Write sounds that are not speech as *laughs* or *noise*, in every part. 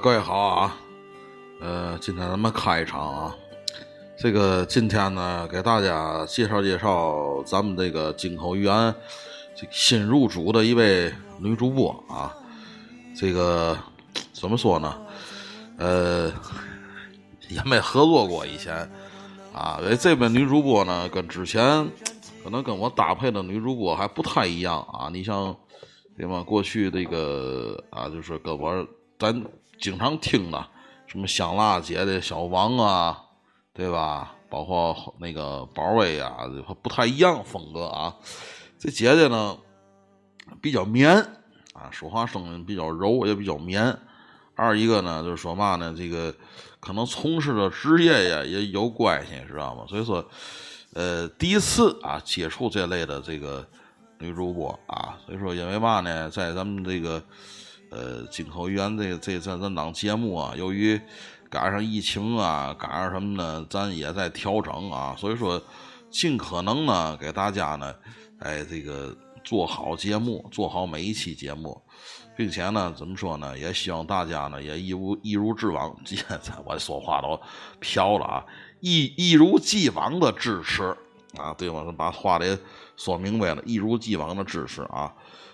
各位好啊，呃，今天咱们开一场啊。这个今天呢，给大家介绍介绍咱们这个金口玉安这新入主的一位女主播啊。这个怎么说呢？呃，也没合作过以前啊。因为这位女主播呢，跟之前可能跟我搭配的女主播还不太一样啊。你像对吧？过去这个啊，就是跟我咱经常听的什么香辣姐的小王啊，对吧？包括那个宝威啊，不太一样风格啊。这姐姐呢比较绵啊，说话声音比较柔，也比较绵。二一个呢，就是说嘛呢，这个可能从事的职业呀也有关系，知道吗？所以说，呃，第一次啊接触这类的这个女主播啊，所以说因为嘛呢，在咱们这个呃金口源这这这这档节目啊，由于赶上疫情啊，赶上什么呢，咱也在调整啊，所以说尽可能呢给大家呢，哎这个做好节目，做好每一期节目。并且呢，怎么说呢？也希望大家呢，也一如一如既往，*laughs* 我说话都飘了啊！一一如既往的支持啊，对吗？把话得说明白了，一如既往的支持啊。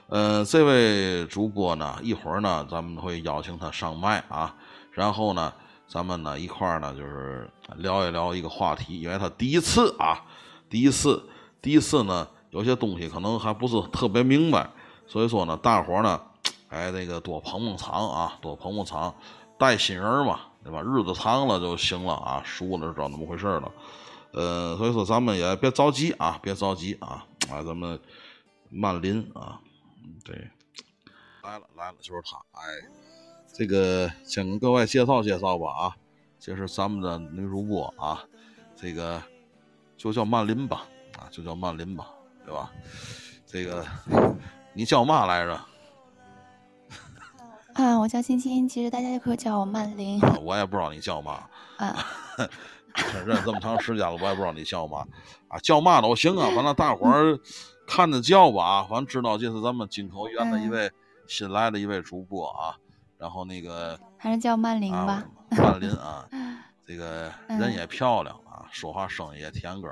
呃，这位主播呢，一会儿呢，咱们会邀请他上麦啊，然后呢，咱们呢一块儿呢，就是聊一聊一个话题，因为他第一次啊，第一次，第一次呢，有些东西可能还不是特别明白，所以说呢，大伙儿呢。哎，那个多捧捧场啊，多捧捧场，带新人嘛，对吧？日子长了就行了啊，熟了就知道怎么回事了。呃，所以说咱们也别着急啊，别着急啊，啊，咱们慢临啊，对，来了来了，就是他。哎，这个先跟各位介绍介绍吧啊，这是咱们的女主播啊，这个就叫曼琳吧，啊，就叫曼琳吧，对吧？这个你叫嘛来着？*laughs* 啊，我叫欣欣，其实大家也可以叫我曼玲。我也不知道你叫嘛。啊，*laughs* 认这么长时间了，我也不知道你叫嘛。啊，叫嘛都行啊，反正大伙儿看着叫吧啊，反正知道这是咱们金口源的一位新来的一位主播啊。然后那个还是叫曼玲吧。曼玲啊，*laughs* 这个人也漂亮啊，说话声音也甜歌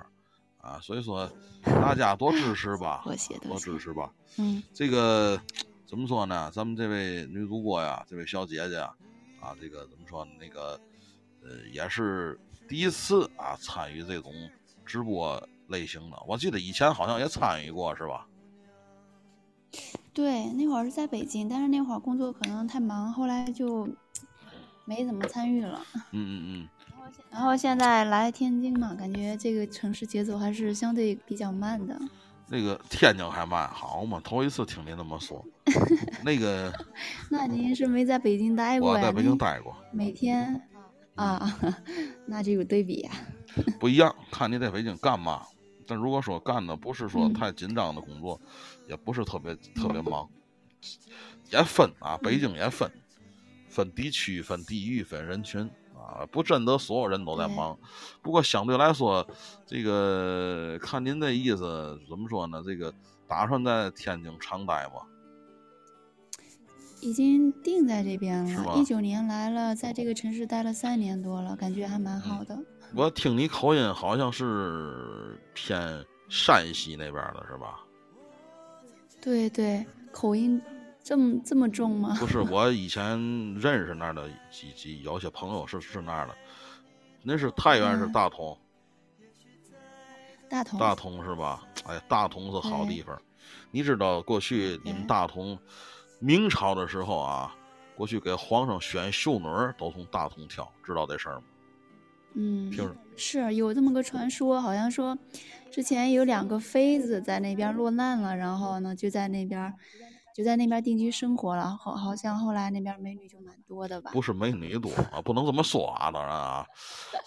啊，所以说大家多支持吧，*laughs* 多支持吧。嗯，这个。怎么说呢？咱们这位女主播呀，这位小姐姐啊啊，这个怎么说？那个呃，也是第一次啊参与这种直播类型的。我记得以前好像也参与过，是吧？对，那会儿是在北京，但是那会儿工作可能太忙，后来就没怎么参与了。*laughs* 嗯嗯嗯。然后现在来天津嘛，感觉这个城市节奏还是相对比较慢的。那个天津还慢，好嘛？头一次听您那么说。*laughs* 那个，*laughs* 那您是没在北京待过呀？我在北京待过。每天啊，那就有对比呀。不一样，看你在北京干嘛。但如果说干的不是说太紧张的工作，也不是特别特别忙，也分啊，北京也分，分地区、分地域、分人群。啊，不真的所有人都在忙，不过相对来说，这个看您的意思怎么说呢？这个打算在天津长待吗？已经定在这边了，一九年来了，在这个城市待了三年多了，感觉还蛮好的。我听你口音好像是偏山西那边的是吧？对对，口音这么这么重吗？不是，我以前认识那儿的几几有些朋友是是那儿的，那是太原是大同，大同大同是吧？哎，大同是好地方。你知道过去你们大同明朝的时候啊，过去给皇上选秀女都从大同挑，知道这事儿吗？嗯，是有这么个传说，好像说之前有两个妃子在那边落难了，然后呢就在那边就在那边定居生活了。好，好像后来那边美女就蛮多的吧？不是美女多啊，不能这么说啊，当然啊，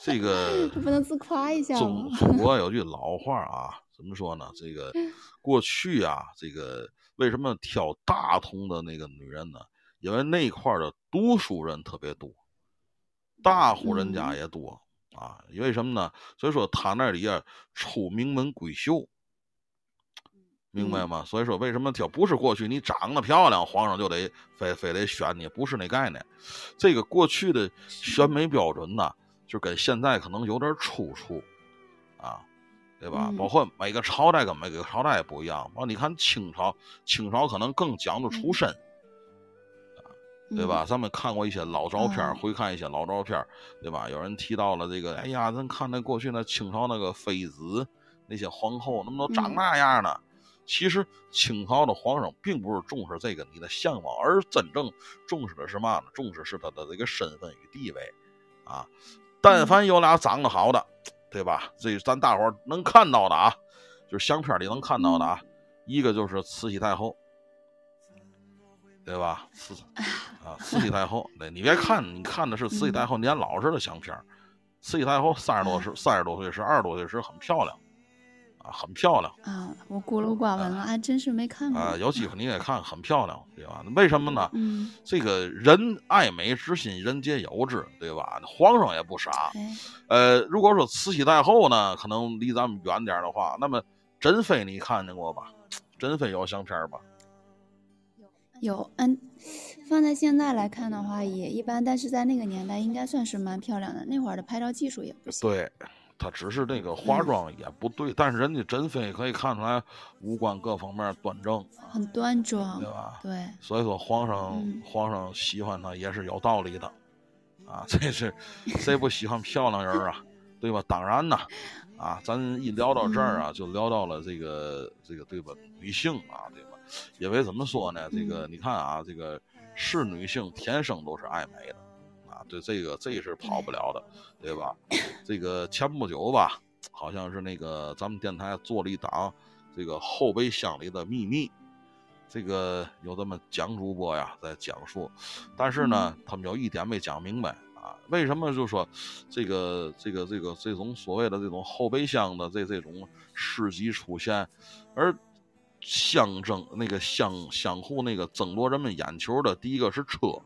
这个 *laughs* 不能自夸一下中中国有句老话啊，怎么说呢？这个 *laughs* 过去啊，这个为什么挑大同的那个女人呢？因为那块的读书人特别多，大户人家也多。啊，因为什么呢？所以说他那里啊出名门闺秀，明白吗？所以说为什么叫不是过去你长得漂亮，皇上就得非非得选你，不是那概念。这个过去的选美标准呢，就跟现在可能有点出处啊，对吧？包括每个朝代跟每个朝代也不一样。完，你看清朝，清朝可能更讲究出身。对吧？咱们看过一些老照片，回看一些老照片，对吧？有人提到了这个，哎呀，咱看那过去那清朝那个妃子，那些皇后，怎么都长那样呢？其实清朝的皇上并不是重视这个你的相貌，而真正重视的是嘛呢？重视是他的这个身份与地位啊。但凡有俩长得好的，对吧？这咱大伙能看到的啊，就是相片里能看到的啊，一个就是慈禧太后。对吧？慈啊，慈禧太后，对，你别看，你看的是慈禧太后年老时的相片慈禧太后三十多时，三十多岁时，二十多岁时很漂亮，啊，很漂亮啊。我孤陋寡闻了，还真是没看过啊。有机会你也看，很漂亮，对吧？为什么呢？嗯，这个人爱美之心，人皆有之，对吧？皇上也不傻。呃，如果说慈禧太后呢，可能离咱们远点的话，那么珍妃你看见过吧？珍妃有相片吧？有，嗯，放在现在来看的话也一般，但是在那个年代应该算是蛮漂亮的。那会儿的拍照技术也不行。对，她只是那个化妆也不对，但是人家珍妃可以看出来五官各方面端正，很端庄，对吧？对。所以说皇上皇上喜欢她也是有道理的，啊，*laughs* 这是谁不喜欢漂亮人啊？对吧？当然呐，啊，咱一聊到这儿啊，就聊到了这个这个对吧？女性啊，对吧？因为怎么说呢？这个你看啊，这个是女性天生都是爱美的，啊，对这个这是跑不了的，对吧？这个前不久吧，好像是那个咱们电台做了一档这个后备箱里的秘密，这个有这么蒋主播呀在讲述，但是呢，他们有一点没讲明白啊，为什么就说这个这个这个这种所谓的这种后备箱的这这种事迹出现，而。相争那个相相互那个争夺人们眼球的，第一个是车，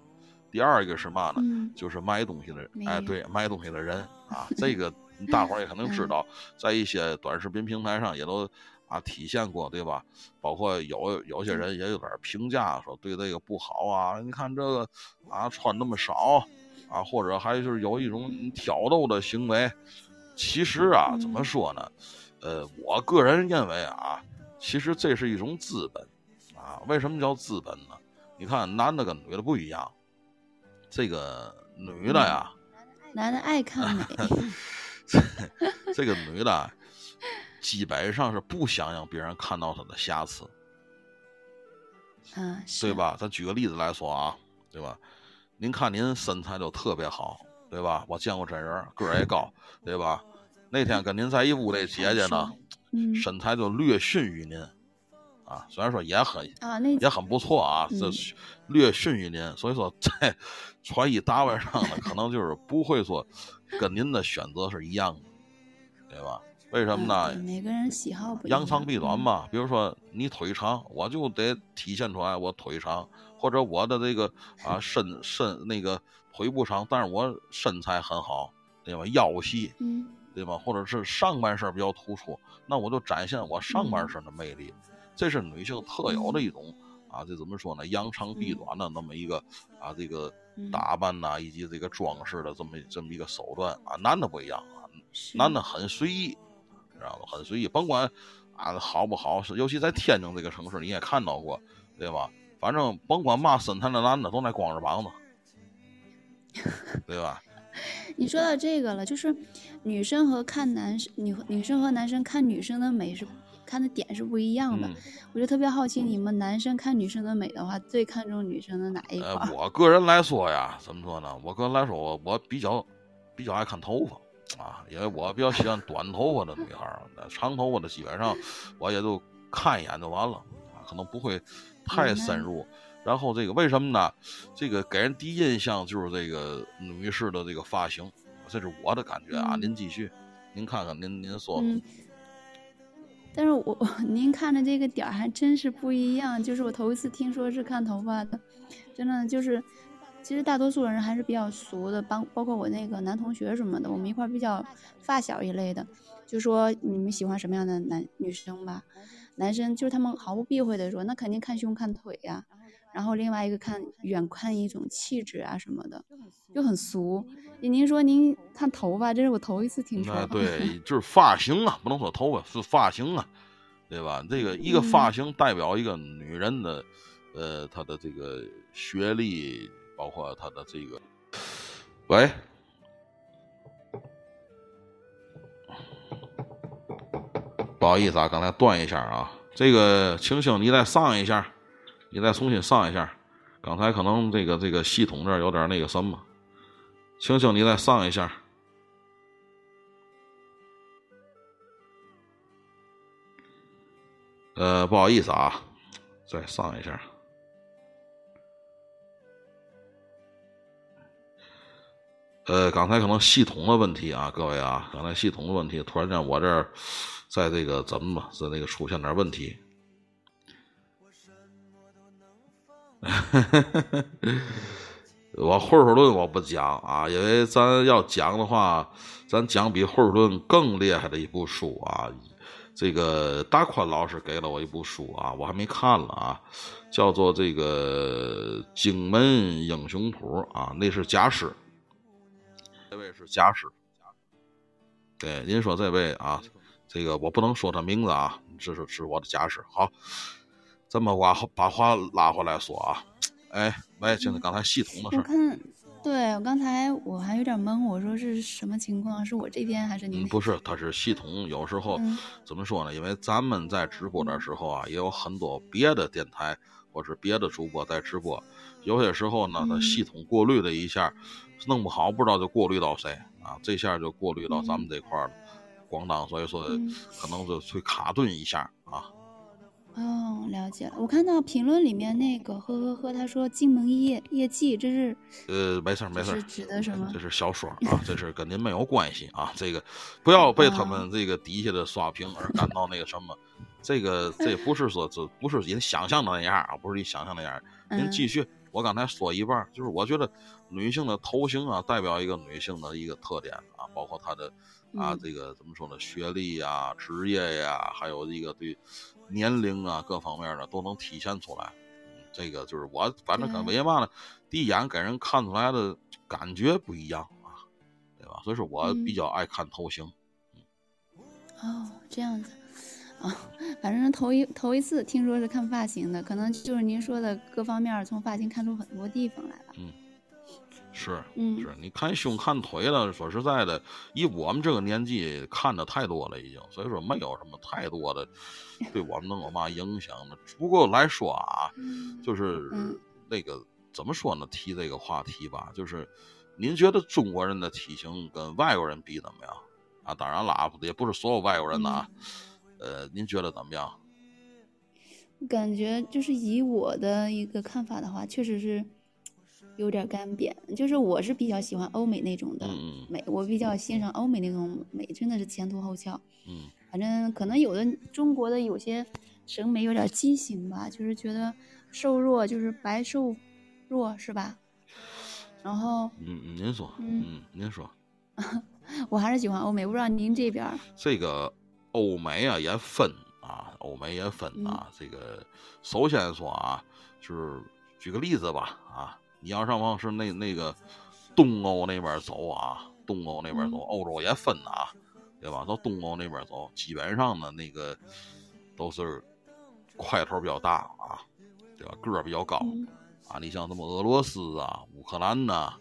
第二个是嘛呢？就是卖东西的人。哎，对，卖东西的人 *laughs* 啊，这个大伙儿也可能知道，在一些短视频平台上也都啊体现过，对吧？包括有有些人也有点评价说对这个不好啊，你看这个啊穿那么少啊，或者还就是有一种挑逗的行为。其实啊，怎么说呢？呃，我个人认为啊。其实这是一种资本，啊，为什么叫资本呢？你看男的跟女的不一样，这个女的呀，男的爱看美，*laughs* 这个女的基本上是不想让别人看到她的瑕疵，嗯，对吧？咱举个例子来说啊，对吧？您看您身材就特别好，对吧？我见过真人，个儿也高，对吧？那天跟您在一屋的姐姐呢。身材就略逊于您，啊，虽然说也很啊，那也很不错啊，这略逊于您，所以说在穿衣打扮上呢，可能就是不会说跟您的选择是一样的，对吧？为什么呢？每个人喜好不扬长避短嘛。比如说你腿长，我就得体现出来我腿长，或者我的这个啊身身那个腿不长，但是我身材很好，对吧？腰细，嗯。对吧？或者是上半身比较突出，那我就展现我上半身的魅力，这是女性特有的一种啊，这怎么说呢？扬长避短的那么一个啊，这个打扮呐，以及这个装饰的这么这么一个手段啊。男的不一样啊，男的很随意，知道吧？很随意，甭管啊好不好，是尤其在天津这个城市，你也看到过，对吧？反正甭管嘛身材的男的都爱光着膀子，*laughs* 对吧？你说到这个了，就是女生和看男生女女生和男生看女生的美是看的点是不一样的。嗯我就特别好奇，你们男生看女生的美的话，最看重女生的哪一块呃，我个人来说呀，怎么说呢？我个人来说，我我比较比较爱看头发啊，因为我比较喜欢短头发的女孩儿，长头发的基本上我也就看一眼就完了啊，可能不会太深入。然后这个为什么呢？这个给人第一印象就是这个女士的这个发型，这是我的感觉啊。嗯您继续，您看看，您您说 *laughs* 但是我 *laughs* 您看的这个点儿还真是不一样，就是我头一次听说是看头发的，真的就是，其实大多数人还是比较俗的，包包括我那个男同学什么的，我们一块儿比较发小一类的，就说你们喜欢什么样的男女生吧，男生就是他们毫不避讳的说，那肯定看胸看腿呀、然后另外一个看远看一种气质啊什么的，就很俗。您说您看头发，这是我头一次听说。啊，对，*laughs* 就是发型啊，不能说头发，是发型啊，对吧？这个一个发型代表一个女人的，呃，她的这个学历，包括她的这个。喂，不好意思啊，刚才断一下啊。这个晴晴，你再上一下，你再重新上一下。刚才可能这个这个系统这儿有点那个什么。青青，你再上一下。呃，不好意思啊，再上一下。呃，刚才可能系统的问题啊，各位啊，刚才系统的问题，突然间我这儿在这个怎么吧，在那个出现点问题。*laughs* 我混混论我不讲啊，因为咱要讲的话，咱讲比混混论更厉害的一部书啊。这个大宽老师给了我一部书啊，我还没看了啊，叫做这个《荆门英雄谱》啊，那是假史，这位是假史。对，您说这位啊，这个我不能说他名字啊，这是是我的假史。好，咱们把把话拉回来说啊，哎，喂，就是刚才系统的事儿。我看，对我刚才我还有点懵，我说是什么情况？是我这边还是你？不是，它是系统。有时候、嗯怎么说呢？因为咱们在直播的时候啊，也有很多别的电台或者别的主播在直播，有些时候呢，它嗯系统过滤了一下，弄不好不知道就过滤到谁啊，这下就过滤到咱们这块儿了。咣当，所以说嗯可能就会卡顿一下啊。哦，了解了。我看到评论里面那个呵呵呵，他说《荆门业业绩》，这是呃，没事儿没事儿这是，指的什么这？是小说 *laughs* 啊，这是跟您没有关系啊。这个不要被他啊们这个底下的刷屏而感到那个什么。这个这不是说这不是您想象的那样啊，不是你想象那样。*laughs* 您嗯继续，我刚才说一半，就是我觉得女性的头型啊，代表一个女性的一个特点啊，包括她的啊嗯这个怎么说呢，学历呀、职业呀，还有一个对年龄啊各方面的都能体现出来。嗯这个就是我反正跟对为嘛呢？第一眼给人看出来的感觉不一样啊，对吧？所以说我比嗯较爱看头型。哦，这样子。啊、*laughs* 反正头一头一次听说是看发型的，可能就是您说的各方面从发型看出很多地方来了。是，嗯是，你看胸看腿了，说实在的，以我们这个年纪看的太多了，已经，所以说没有什么太多的对我们能有嘛影响的。不过来说啊，就是嗯那个怎么说呢？提这个话题吧，就是您觉得中国人的体型跟外国人比怎么样？啊，当然了啊，也不是所有外国人的啊。呃，您觉得怎么样？感觉就是以我的一个看法的话，确实是有点干瘪。就是我是比较喜欢欧美那种的美，我比较欣赏欧美那种美，真的是前凸后翘。嗯反正可能有的中国的有些审美有点畸形吧，就是觉得瘦弱就是白瘦弱是吧？然后嗯嗯，您说，嗯嗯，您说。*laughs* 我还是喜欢欧美，不知道您这边这个欧美啊也分啊，欧美也分啊。这个首先说啊，就是举个例子吧啊，你要上往是那那个东欧那边走啊，东欧那边走，嗯欧洲也分啊，对吧？到东欧那边走，基本上呢那个都是块头比较大啊。对吧？个儿比较高嗯啊。你像什么俄罗斯啊、乌克兰呐、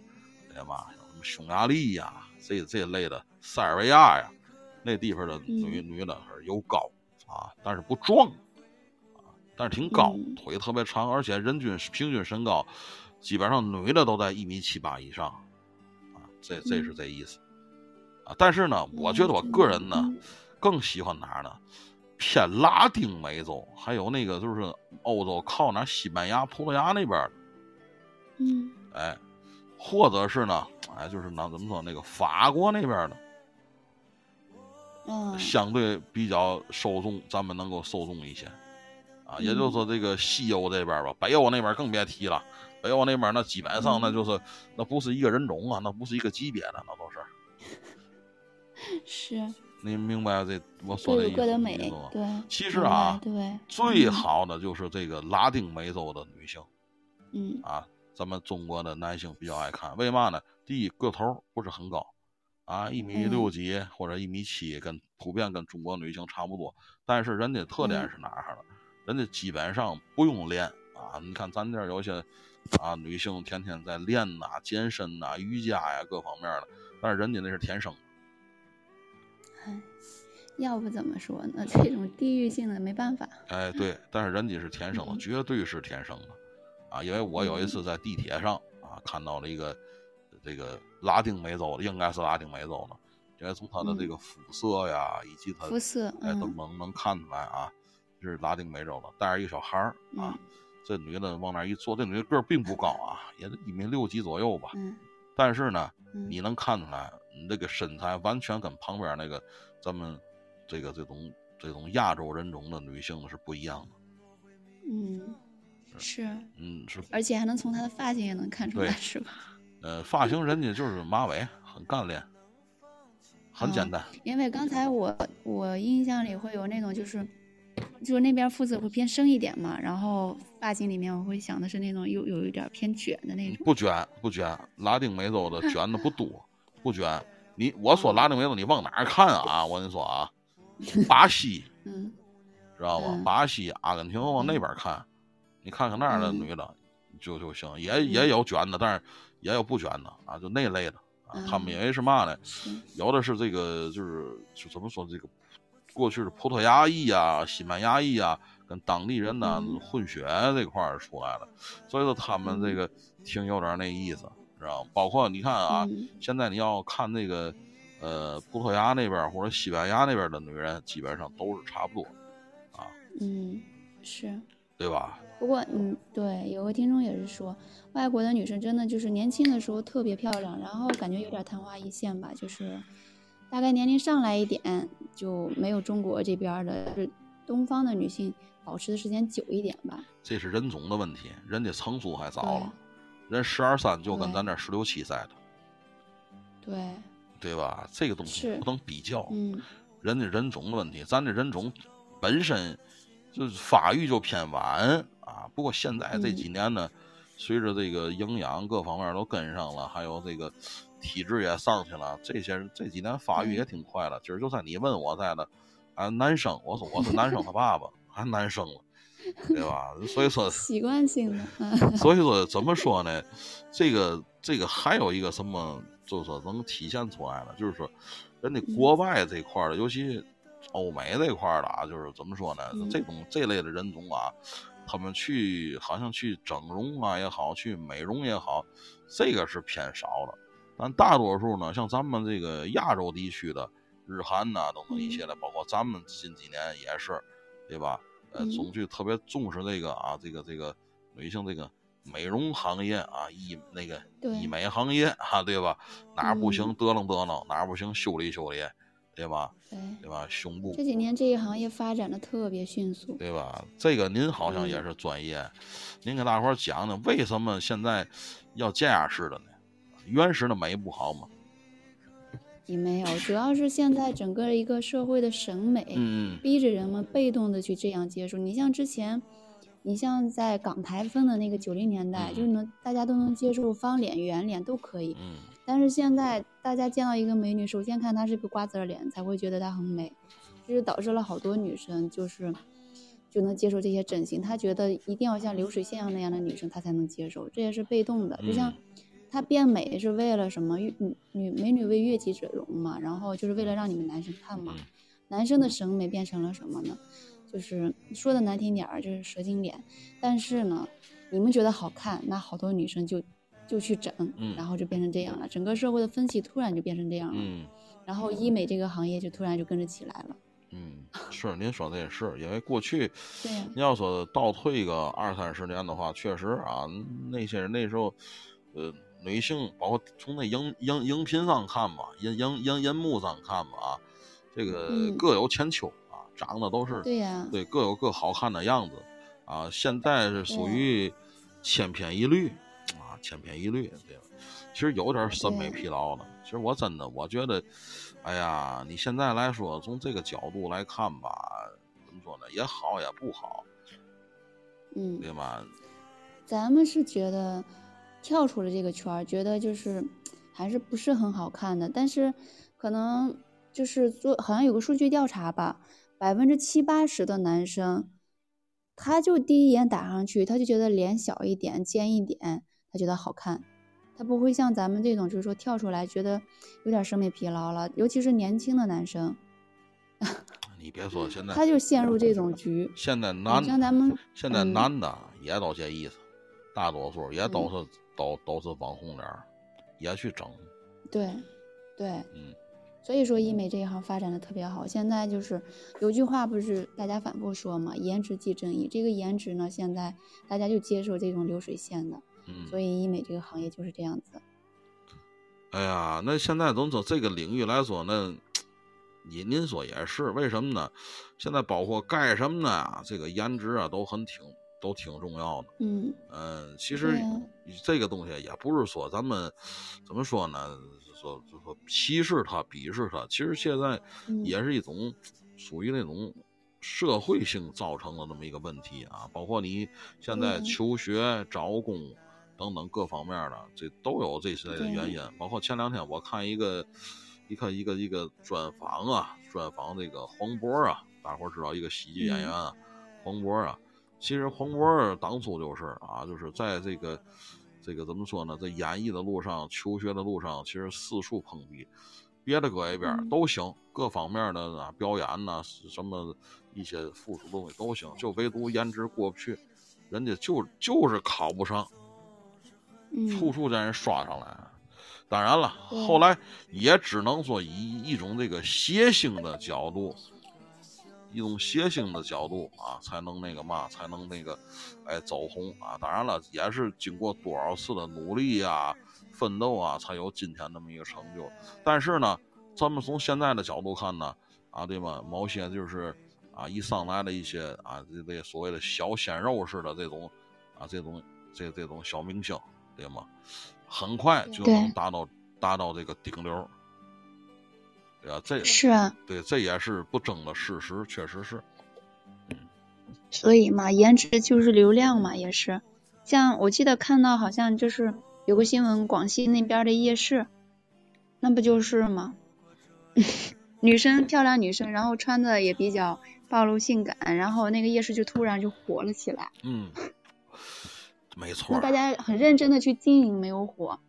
对吧？像什么匈牙利呀、这这类的塞尔维亚呀，那地方的女、女的是有高啊，但是不壮啊，但是挺高，嗯腿特别长，而且人均平均身高基本上女的都在一米七八以上啊，这这是这意思啊。但是呢，我觉得我个人呢。嗯更喜欢哪儿呢？偏拉丁美洲，还有那个就是欧洲靠哪西班牙、葡萄牙那边儿的，嗯哎，或者是呢，哎，就是那怎么说那个法国那边儿的，嗯相对比较受众，咱们能够受众一些啊。也就是说，这个西欧这边儿吧，北欧那边儿更别提了。北欧那边儿那基本上那就是那不是一个人种啊，那不是一个级别的，那都是。*laughs* 是你明白这我说的意思意有各的美思吗，对。其实啊对，最嗯好的就是这个拉丁美洲的女性。嗯啊，咱们中国的男性比较爱看，为嘛呢？第一，个头不是很高，啊，一米六几或者一米七，跟普遍跟中国女性差不多。但是人家特点是哪儿呢？人家基本上不用练啊。你看咱这有些啊女性天天在练呐、健身呐、瑜伽呀各方面的，但是人家那是天生的。哎，要不怎么说呢？*laughs* 这种地域性的没办法。哎，对，但是人家是天生的，嗯。绝对是天生的，啊，因为我有一次在地铁上啊看到了一个这个拉丁美洲的，应该是拉丁美洲的，因为从他的这个肤色呀，以及他肤色，哎都嗯。能能看出来啊，这是拉丁美洲的，带着一个小孩儿啊，嗯这女的往那儿一坐，这女的个儿并不高啊，也就一米六几左右吧，嗯但是呢，嗯，你能看出来，你这个身材完全跟旁边那个咱们这个这种这种亚洲人种的女性是不一样的。嗯是，嗯，是而且还能从她的发型也能看出来，是吧？*laughs* 呃，发型人家就是马尾，很干练，很简单。因为刚才我我印象里会有那种就是。就是那边肤色会偏深一点嘛，然后发型里面我会想的是那种有有一点偏卷的那种。不卷不卷，拉丁美洲的 *laughs* 卷的不多，不卷。你我说拉丁美洲，你往哪儿看啊？我跟你说啊，巴西 *laughs* 嗯知道吗？嗯巴西、阿根廷往那边看，你看看那儿的嗯女的就就行，也也有卷的，但是也有不卷的啊，就那类的啊。他们嗯因为是嘛呢？是有的是这个就是就怎么说这个过去是葡萄牙裔啊、西班牙裔啊，跟当地人呢嗯混血这块儿出来了，所以说他们这个挺有点那意思，知道吗？包括你看啊，嗯现在你要看那个呃葡萄牙那边儿或者西班牙那边儿的女人，基本上都是差不多啊，嗯是。对吧？不过，嗯，对，有个听众也是说，外国的女生真的就是年轻的时候特别漂亮，然后感觉有点昙花一现吧，就是大概年龄上来一点就没有中国这边的，就是东方的女性保持的时间久一点吧。这是人种的问题，人家成熟还早了，人十二三就跟咱这十六七岁的，对，对吧？这个东西不能比较。嗯人家人种的问题，咱这人种本身就是发育就偏晚啊。不过现在这嗯几年呢，随着这个营养各方面都跟上了，还有这个体质也上去了，这些人这几年发育也挺快的。今儿就算你问我在的，啊，男生，我说我是男生他爸爸，还男生了，对吧？所以说，习惯性的，嗯 *laughs* 所以说怎么说呢？这个这个还有一个什么，就是说能体现出来的，就是说人家国外这块儿的，尤其欧美这块儿的啊，就是怎么说呢？嗯这种这类的人种啊，他们去好像去整容啊也好，去美容也好，这个是偏少的。但大多数呢，像咱们这个亚洲地区的日韩呐、等等一些的，包括咱们近几年也是，对吧？呃，嗯总去特别重视这个啊，这个这个女性这个美容行业啊，医那个医美行业啊，对吧？哪儿不行嗯得楞得楞，哪儿不行修理修理，对吧？对，对吧？胸部这几年这一行业发展的特别迅速。对吧？这个您好像也嗯是专业，您给大伙儿讲讲为什么现在要这样式的呢？原始的美不好吗？也没有，主要是现在整个一个社会的审美，逼着人们被动的去这样接受。你像之前，你像在港台风的那个九零年代，嗯就是能大家都能接受方脸、圆脸都可以。嗯，但是现在大家见到一个美女，首先看她是个瓜子儿脸，才会觉得她很美，这就导致了好多女生就是就能接受这些整形，她觉得一定要像流水线样那样的女生她才能接受，这也是被动的。就像她变美是为了什么？女女美女为悦己者容嘛，然后就是为了让你们男生看嘛。男生的审美变成了什么呢？就是说的难听点儿，就是蛇精脸。但是呢，你们觉得好看，那好多女生就就去整，然后就变成这样了。整个社会的风气突然就变成这样了，然后医美这个行业就突然就跟着起来了。嗯，是您说的也是，因为过去，*laughs* 对，你要说倒退个二三十年的话，确实啊，那些人那时候，呃，女性包括从那荧荧荧屏上看吧，荧荧荧荧幕上看吧，啊，这个各有千秋啊，长得都是对呀，对，各有各好看的样子啊。现在是属于千篇一律啊，千篇一律，对吧？其实有点审美疲劳了。其实我真的，我觉得。哎呀，你现在来说，从这个角度来看吧，怎么说呢？也好，也不好，嗯，对吧？咱们是觉得跳出了这个圈儿，觉得就是还是不是很好看的。但是可能就是做，好像有个数据调查吧，百分之七八十的男生，他就第一眼打上去，他就觉得脸小一点、尖一点，他觉得好看。他不会像咱们这种，就是说跳出来觉得有点审美疲劳了，尤其是年轻的男生。你别说，*laughs* 现在他就陷入这种局。现在男像咱们现在男的也都这意思，大多数也都是都都是网红脸，也去整。对，对，嗯。所以说医美这一行发展的特别好。现在就是有句话不是大家反复说嘛，“颜值即正义”。这个颜值呢，现在大家就接受这种流水线的。所以医美这个行业就是这样子。哎呀，那现在从从这个领域来说，那您您说也是，为什么呢？现在包括干什么呢？这个颜值啊，都很挺都挺重要的。嗯嗯，其实这个东西也不是说咱们怎么说呢？说就说歧视他、鄙视他，其实现在也是一种属于那种社会性造成的那么一个问题啊。包括你现在求学、找工。等等各方面的，这都有这些原因。包括前两天我看一个，一看一个一个专访啊，专访这个黄渤啊，大伙儿知道一个喜剧演员啊，黄渤啊。其实黄渤当初就是啊，就是在这个这个怎么说呢，在演艺的路上、求学的路上，其实四处碰壁，别的搁一边都行，各方面的啊，表演呐，什么一些附属东西都行，就唯独颜值过不去，人家就就是考不上。处处让人刷上来，当然了，后来也只能说以一种这个谐星的角度，一种谐星的角度啊，才能那个嘛，才能那个，哎，走红啊。当然了，也是经过多少次的努力啊、奋斗啊，才有今天这么一个成就。但是呢，咱们从现在的角度看呢，啊，对吧？某些就是啊，一上来的一些啊，这这所谓的小鲜肉似的这种啊，这种这这种小明星。对吗？很快就能达到达到这个顶流，对啊，这是啊，对，这也是不争的事实，确实是。所以嘛，颜值就是流量嘛，也是。像我记得看到好像就是有个新闻，广西那边的夜市，那不就是吗？*laughs* 女生漂亮女生，然后穿的也比较暴露性感，然后那个夜市就突然就火了起来。嗯。*laughs* 没错，那大家很认真的去经营，没有火。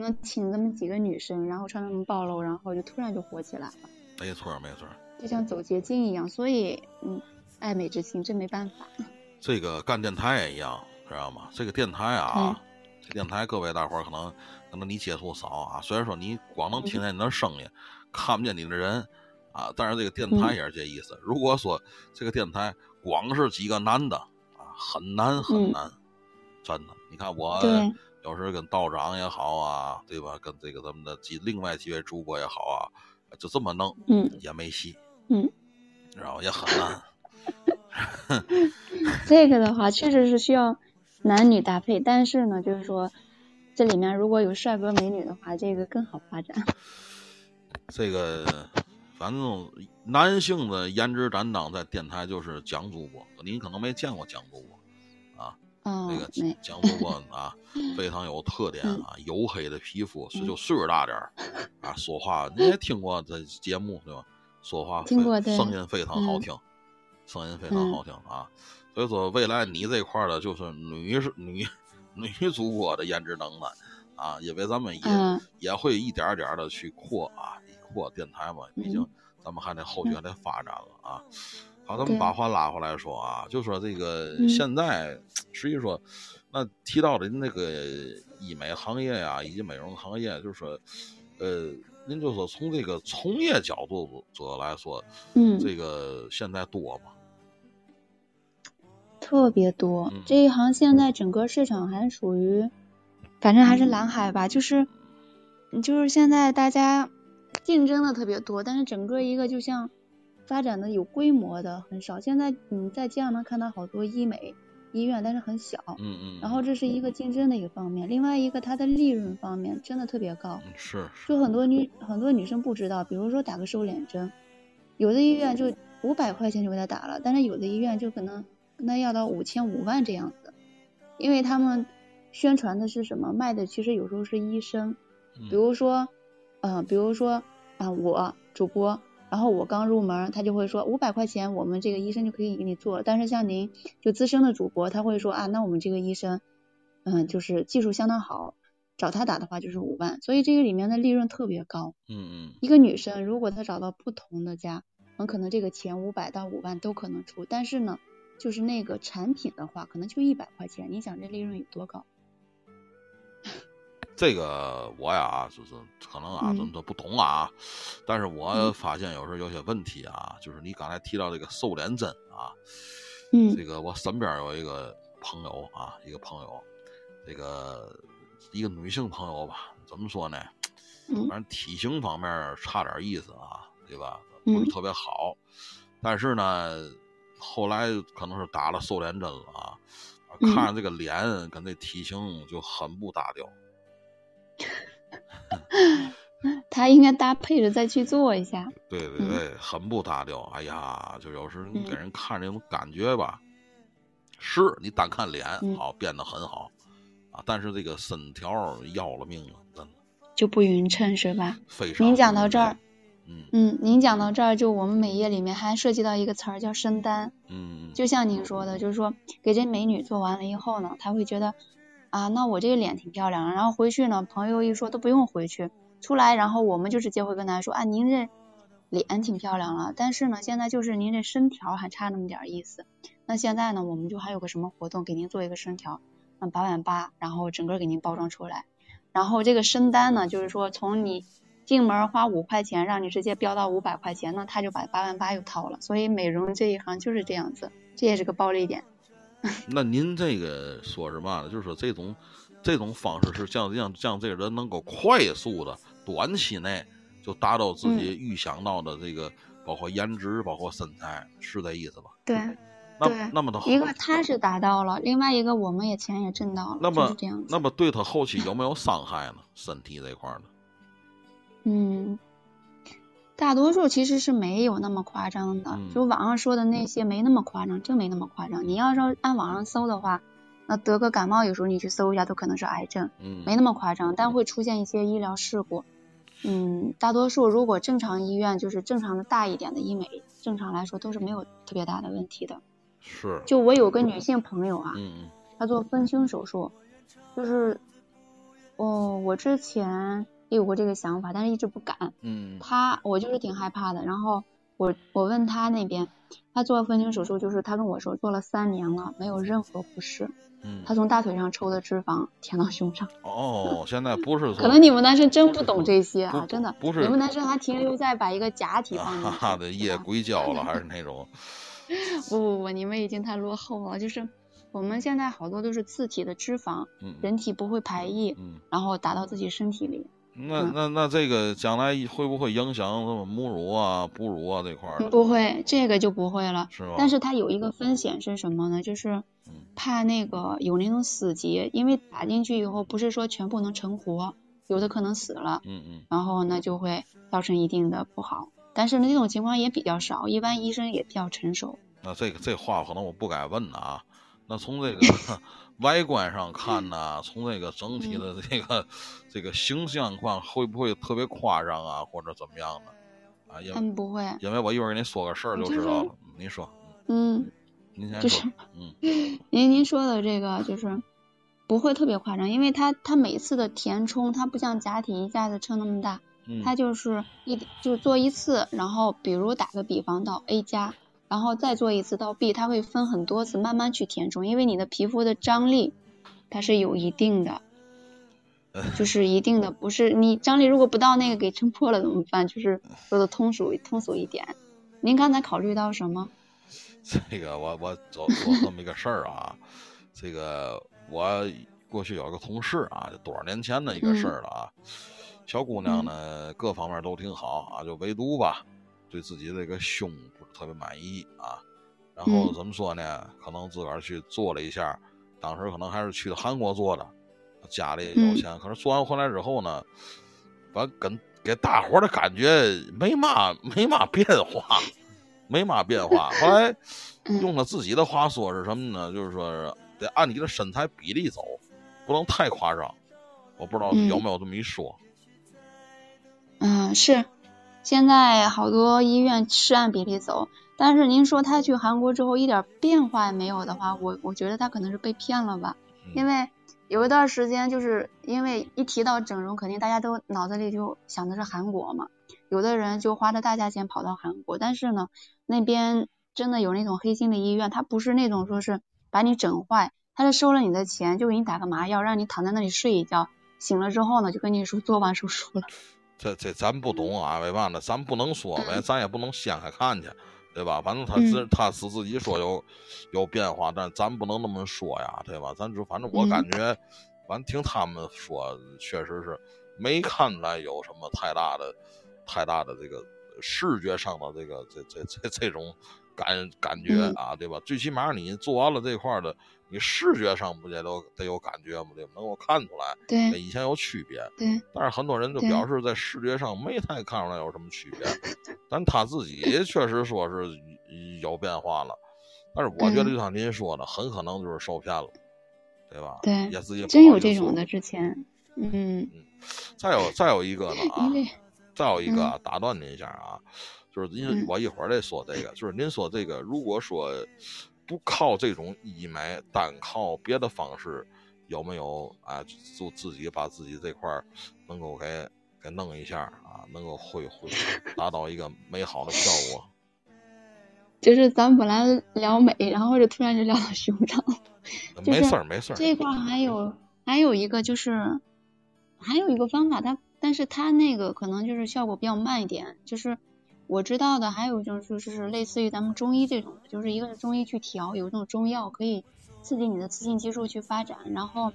那请这么几个女生，然后穿那么暴露，然后就突然就火起来了。没错，没错，就像走捷径一样。所以，嗯，爱美之心，真没办法。*laughs* 这个干电台也一样，知道吗？这个电台啊，这电台各位大伙儿可能可能你接触少啊。虽然说你光能听见你的声音，看不见你的人啊，但是这个电台也是这意思。如果说这个电台光是几个男的啊，很难很难。真的，你看我有时跟道长也好啊，对吧？跟这个咱们的几另外几位主播也好啊，就这么弄，嗯，也没戏，嗯，然后也很难。*laughs* 这个的话，确实是需要男女搭配，但是呢，就是说这里面如果有帅哥美女的话，这个更好发展。这个反正男性的颜值担当在电台就是蒋主播，您可能没见过蒋主播。那个蒋主播啊，*laughs* 非常有特点啊，黝黑的皮肤，是就岁数大点儿 *laughs* 啊，说话你也听过这节目对吧？说话听过，声音非常好听，声音非常好听啊。所以说，未来你这块的就是女女女主播的颜值能耐啊，因为咱们也也会一点点的去扩啊，扩电台嘛，毕竟咱们还得后续还得发展了啊。好，咱们把话拉回来说啊，就说这个现在，实际说，那提到的那个医美行业呀，以及美容行业，就是说，呃，您就说从这个从业角度者来说，嗯，这个现在多吗？特别多，这一行现在整个市场还属于，反正还是蓝海吧，就是，就是现在大家竞争的特别多，但是整个一个就像。发展的有规模的很少，现在你在街上能看到好多医美医院，但是很小。嗯嗯。然后这是一个竞争的一个方面，另外一个它的利润方面真的特别高。是。就很多女很多女生不知道，比如说打个瘦脸针，有的医院就五百块钱就给她打了，但是有的医院就可能跟她要到五千五万这样子，因为他们宣传的是什么，卖的其实有时候是医生，比如说，嗯，比如说啊，我主播。然后我刚入门，他就会说五百块钱，我们这个医生就可以给你做。但是像您就资深的主播，他会说啊，那我们这个医生，嗯，就是技术相当好，找他打的话就是五万。所以这个里面的利润特别高。嗯嗯。一个女生如果她找到不同的家，很可能这个钱五百到五万都可能出。但是呢，就是那个产品的话，可能就一百块钱，你想这利润有多高？这个我呀，就是可能啊，真的不懂啊。但是我发现有时候有些问题啊，就是你刚才提到这个瘦脸针啊，嗯，这个我身边有一个朋友啊，一个朋友，这个一个女性朋友吧，怎么说呢？反正体型方面差点意思啊，对吧？不是特别好。但是呢，后来可能是打了瘦脸针了啊，看着这个脸跟这体型就很不搭调。*laughs* 他应该搭配着再去做一下。对对对，很不搭调。哎呀，就有时你给人看这种感觉吧，是你单看脸好变得很好啊，但是这个身条要了命了，真的就不匀称是吧？非常。您讲到这儿，嗯嗯，您讲到这儿，就我们美业里面还涉及到一个词儿叫身单。嗯，就像您说的，就是说给这美女做完了以后呢，她会觉得。啊，那我这个脸挺漂亮，然后回去呢，朋友一说都不用回去，出来，然后我们就直接会跟他说，啊，您这脸挺漂亮了，但是呢，现在就是您这身条还差那么点意思。那现在呢，我们就还有个什么活动，给您做一个身条，嗯，八万八，然后整个给您包装出来，然后这个身单呢，就是说从你进门花五块钱，让你直接飙到五百块钱，那他就把八万八又掏了。所以美容这一行就是这样子，这也是个暴利点。*laughs* 那您这个说是嘛呢？就是说这种这种方式是像让让这个人能够快速的短期内就达到自己预想到的这个，包括颜值，包括身材，是这意思吧？对，那那么的一个他是达到了，另外一个我们也钱也挣到了，那么。那么对他后期有没有 *laughs* 伤害呢？身体这块呢？嗯。大多数其实是没有那么夸张的，就网上说的那些没那么夸张，真没那么夸张。你要是按网上搜的话，那得个感冒，有时候你去搜一下都可能是癌症，没那么夸张，但会出现一些医疗事故。嗯，大多数如果正常医院就是正常的大一点的医美，正常来说都是没有特别大的问题的。是。就我有个女性朋友啊，嗯她做丰胸手术，就是，哦，我之前。也有过这个想法，但是一直不敢。嗯，他我就是挺害怕的。然后我我问他那边，他做丰胸手术，就是他跟我说做了三年了，没有任何不适。嗯，他从大腿上抽的脂肪填到胸上。哦，现在不是。*laughs* 可能你们男生真不懂这些啊，真的。不是。你们男生还停留在把一个假体放进去。哈的夜硅胶了，还是 *laughs* 那种。不不不，你们已经太落后了。就是我们现在好多都是自体的脂肪，人体不会排异，然后打到自己身体里。那那那这个将来会不会影响什么母乳啊、哺乳啊这块儿？不会，这个就不会了。是吧？但是它有一个风险是什么呢？就是怕那个有那种死结，因为打进去以后不是说全部能成活，有的可能死了。嗯嗯。然后呢就会造成一定的不好，但是呢这种情况也比较少，一般医生也比较成熟。那这个这话可能我不敢问啊。那从这个外观上看呢，从这个整体的这个这个形象况会不会特别夸张啊，或者怎么样的？啊，嗯，不会，因为我一会儿给你说个事儿就知道了。您说，嗯，您先就是说，嗯。*laughs* 您您说的这个就是不会特别夸张，因为它它每次的填充，它不像假体一下子撑那么大，嗯，它就是一就做一次，然后比如打个比方到 A 加，然后再做一次到 B，它会分很多次慢慢去填充，因为你的皮肤的张力它是有一定的，*laughs* 就是一定的，不是你张力如果不到那个给撑破了怎么办？就是说的通俗通俗一点。您刚才考虑到什么？*laughs* 这个我我做做这么一个事儿啊，这个我过去有个同事啊，多少年前的一个事儿了啊。小姑娘呢，各方面都挺好啊，就唯独吧，对自己这个胸特别满意啊。然后嗯怎么说呢？可能自个儿去做了一下，当时可能还是去韩国做的，家里有钱。可是做完回来之后呢，完跟给大伙儿的感觉没嘛没嘛变化，没嘛变化。后来嗯用他自己的话说是什么呢？就是说得按你的身材比例走，不能太夸张。我不知道嗯有没有这么一说。嗯，是，现在好多医院是按比例走，但是您说他去韩国之后一点变化也没有的话，我我觉得他可能是被骗了吧，嗯。因为有一段时间就是因为一提到整容，肯定大家都脑子里就想的是韩国嘛，有的人就花着大价钱跑到韩国，但是呢，那边真的有那种黑心的医院，他不是那种说是把你整坏，他是收了你的钱，就给你打个麻药，让你躺在那里睡一觉，醒了之后呢，就跟你说做完手术了。这这咱不懂啊，为嘛呢？咱不能说呗，咱也不能掀开看去，对吧？反正他自、嗯他是自己说有有变化，但咱不能那么说呀，对吧？咱就反正我感觉，反正听他们说，确实是没看出来有什么太大的太大的这个视觉上的这个这这这这种感感觉啊，对吧？最起码你做完了这块的，你视觉上不也都得有感觉吗？对吧？能够看出来对跟以前有区别。对，但是很多人就表示在视觉上没太看出来有什么区别，但他自己确实说是有变化了。但是我觉得嗯就像您说的，很可能就是受骗了，对吧？对也自己不真有这种的，之前，嗯，再有再有一个呢啊再有一个啊，打断您一下啊，就是您嗯我一会儿再说这个，就是您说这个，如果说不靠这种医美，单靠别的方式，有没有啊？就自己把自己这块儿能够给给弄一下啊，能够恢恢达到一个美好的效果。*laughs* 就是咱们本来聊美，然后就突然就聊到胸上了。没事儿，没事儿。这块儿还有还有一个就是还有一个方法，它但是它那个可能就是效果比较慢一点。就是我知道的还有一种就是类似于咱们中医这种，就是一个是中医去调，有一种中药可以刺激你的雌性激素去发展，然后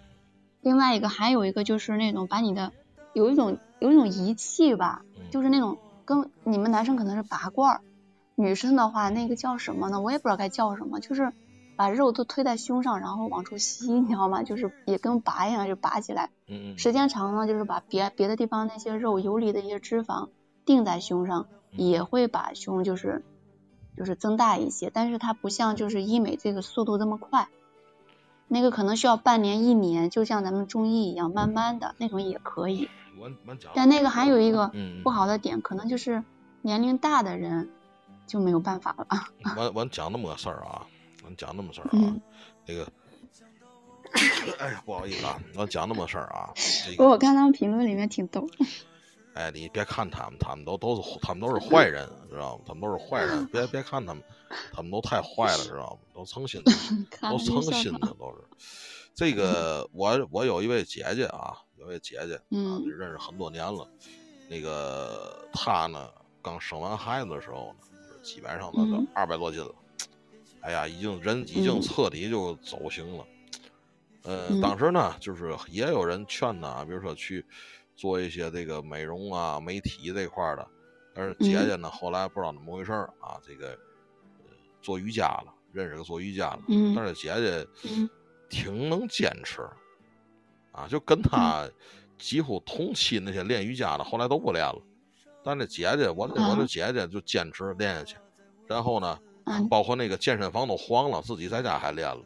另外一个还有一个就是那种把你的有一种有一种仪器吧，嗯就是那种跟你们男生可能是拔罐儿，女生的话那个叫什么呢？我也不知道该叫什么，就是把肉都推在胸上，然后往出吸，你知道吗？就是也跟拔一样，就拔起来。嗯嗯，时间长了，就是把别别的地方那些肉游离的一些脂肪定在胸上，也会把胸就是就是增大一些，但是它不像就是医美这个速度这么快。那个可能需要半年一年，就像咱们中医一样，慢慢的那种也可以。但那个还有一个嗯，不好的点，可能就是年龄大的人就没有办法了。*laughs* 我我讲那么个事儿啊，我讲那么事儿啊，嗯那个，哎呀，不好意思啊，我讲那么事儿啊，这不过个，我看他们评论里面挺逗。哎，你别看他们，他们都都是他们都是坏人，知道吗？他们都是坏人，别别看他们，他们都太坏了，知道吗？都成心的，都看了就笑场诚心的，*laughs* 都是。这个我我有一位姐姐啊，有一位姐姐啊，嗯认识很多年了。那个她呢，刚生完孩子的时候呢，基本上那个嗯二百多斤了。哎呀，已经人已经嗯彻底就走形了。呃，嗯当时呢，就是也有人劝她，比如说去做一些这个美容啊、美体这块儿的。但是姐嗯姐呢，后来不知道怎么回事儿啊，这个、呃做瑜伽了，认识个做瑜伽的。嗯但是姐姐嗯挺能坚持，啊，就跟她几乎同期那些练瑜伽的，后来都不练了。但这姐姐，我这我这啊姐姐就坚持练下去，然后呢，嗯包括那个健身房都黄了，自己在家还练了。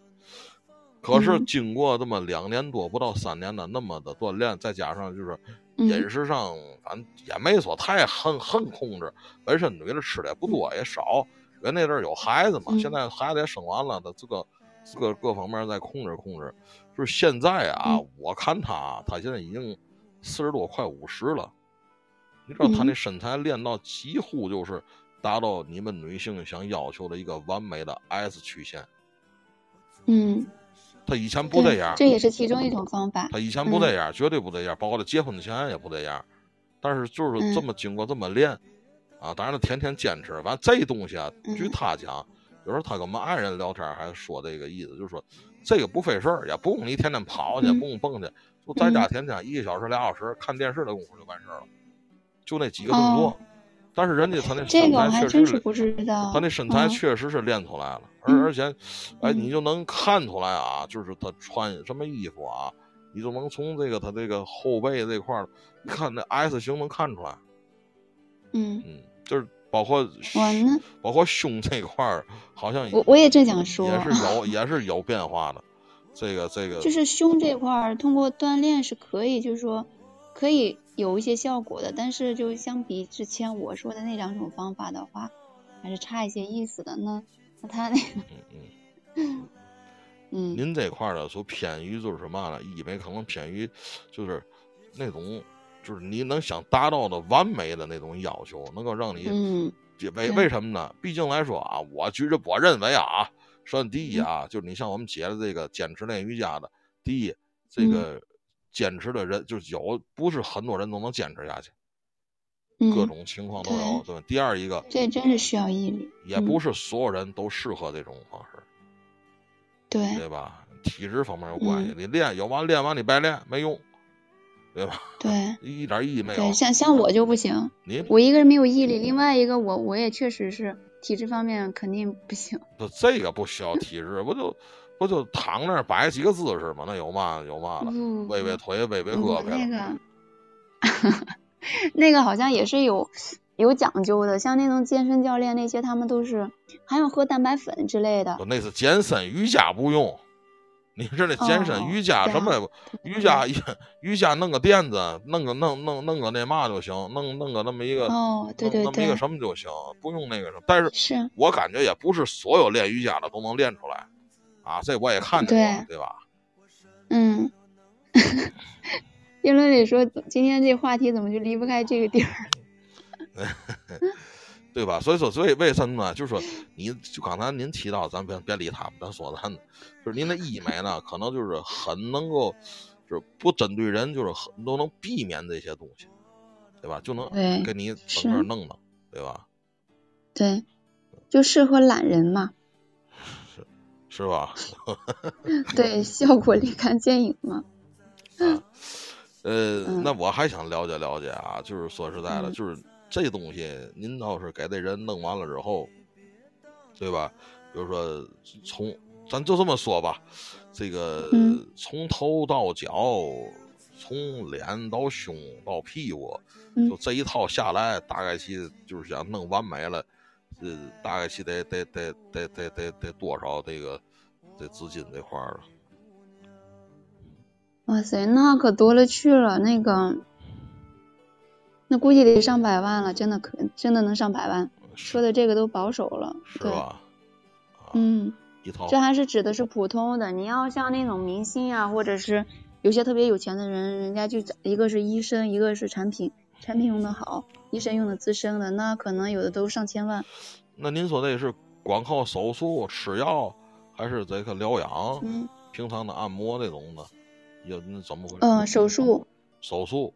可是嗯。经过这么两年多，不到三年的那么的锻炼，再加上就是嗯。饮食上，反正也没说太很很控制，本身女的吃的也不多也少，人那阵儿有孩子嘛，嗯。现在孩子也生完了，他这个这个各方面再控制控制。就是现在啊，嗯。我看他，他现在已经四十多，快五十了。你知道他那嗯。身材练到几乎就是达到你们女性想要求的一个完美的 S 曲线。嗯，他以前不这样，这也是其中一种方法。他以前不这样，绝对不这样，包括他结婚前也不这样。但是就是这么经过这么练，啊，当然他天天坚持。完这东西啊，据嗯他讲，有时候他跟我们爱人聊天还说这个意思，就是说这个不费事儿，也不用你天天跑去，嗯不用蹦去，就在家嗯天天一个小时俩小时看电视的功夫就完事儿了，就那几个动作。哦但是人家他那这身个我还真材确实是不知道。他那身材嗯确实是练出来了，嗯。而而且，哎，嗯。你就能看出来啊，就是他穿什么衣服啊，你就能从这个他这个后背这块儿，一看那 S 型能看出来，嗯，嗯，就是包括我呢，包括胸这块儿，好像我我也正想说，也是有。*laughs* 也是有变化的，这个这个就是胸这块儿，通过锻炼是可以，就是说可以有一些效果的，但是就相比之前我说的那两种方法的话，还是差一些意思的。那那他那个，嗯嗯，嗯 *laughs* 您这块儿呢，所偏于就是什么呢？医美可能偏于就是那种就是你能想达到的完美的那种要求，能够让你。嗯为为什么呢？毕竟来说啊，我觉着我认为啊，首先第一啊，嗯就是你像我们姐的这个坚持练瑜伽的，第一，这嗯个坚持的人就是有，不是很多人都能坚持下去，嗯，各种情况都有，对吧？第二一个，这真是需要毅力。也不嗯是所有人都适合这种方式，对，对吧？体质方面有关系，嗯你练有完练完你白练没用，对吧？对一点意义没有对，。像像我就不行，你我一个人没有毅力，另外一个我我也确实是体质方面肯定不行。不这个不需要体质，不就不就躺那儿摆几个姿势吗？那有嘛有嘛了？不微微腿，微微胳膊那。个，*laughs* 那个好像也是有有讲究的，像那种健身教练那些，他们都是还要喝蛋白粉之类的不。那是健身，瑜伽不用。你是那健身、哦瑜伽什么瑜伽瑜伽弄个垫子，弄个弄弄弄个那嘛就行，弄弄个那么一个，哦，对对弄那么一个，什么就行，不用那个什么。但是是，我感觉也不是所有练瑜伽的都能练出来，啊，这我也看见过，对吧？嗯。评论里说，今天这话题怎么就离不开这个地儿？*laughs* 对吧？所以说，所以为什么呢？就是说，你就刚才您提到，咱别别理他们，咱说咱的，就是您的医美呢，可能就是很能够，就是不针对人，就是很都能避免这些东西，对吧？就能给你是整个弄弄，对吧？对，就适合懒人嘛。是吧？*laughs* 对，*laughs* 效果立竿见影嘛。啊，*laughs* 呃，嗯那我还想了解了解啊，就是说实在的，嗯就是这东西，您要是给这人弄完了之后，对吧？比如说从咱就这么说吧，这个、嗯从头到脚，从脸到胸到屁股，嗯就这一套下来，大概其就是想弄完美了，呃，大概其得得得得得得得多少这个这资金这块儿了。哇塞，那可多了去了，那个，那估计得上百万了，真的可真的能上百万。说的这个都保守了，对，是吧？啊，嗯，一套这还是指的是普通的。你要像那种明星啊，或者是有些特别有钱的人，人家就一个是医生，一个是产品，产品用的好，医生用的资深的，那可能有的都上千万。那您说这是光靠手术吃药，还是这个疗养？嗯平常的按摩这种的，有那怎么回事？呃，手术手术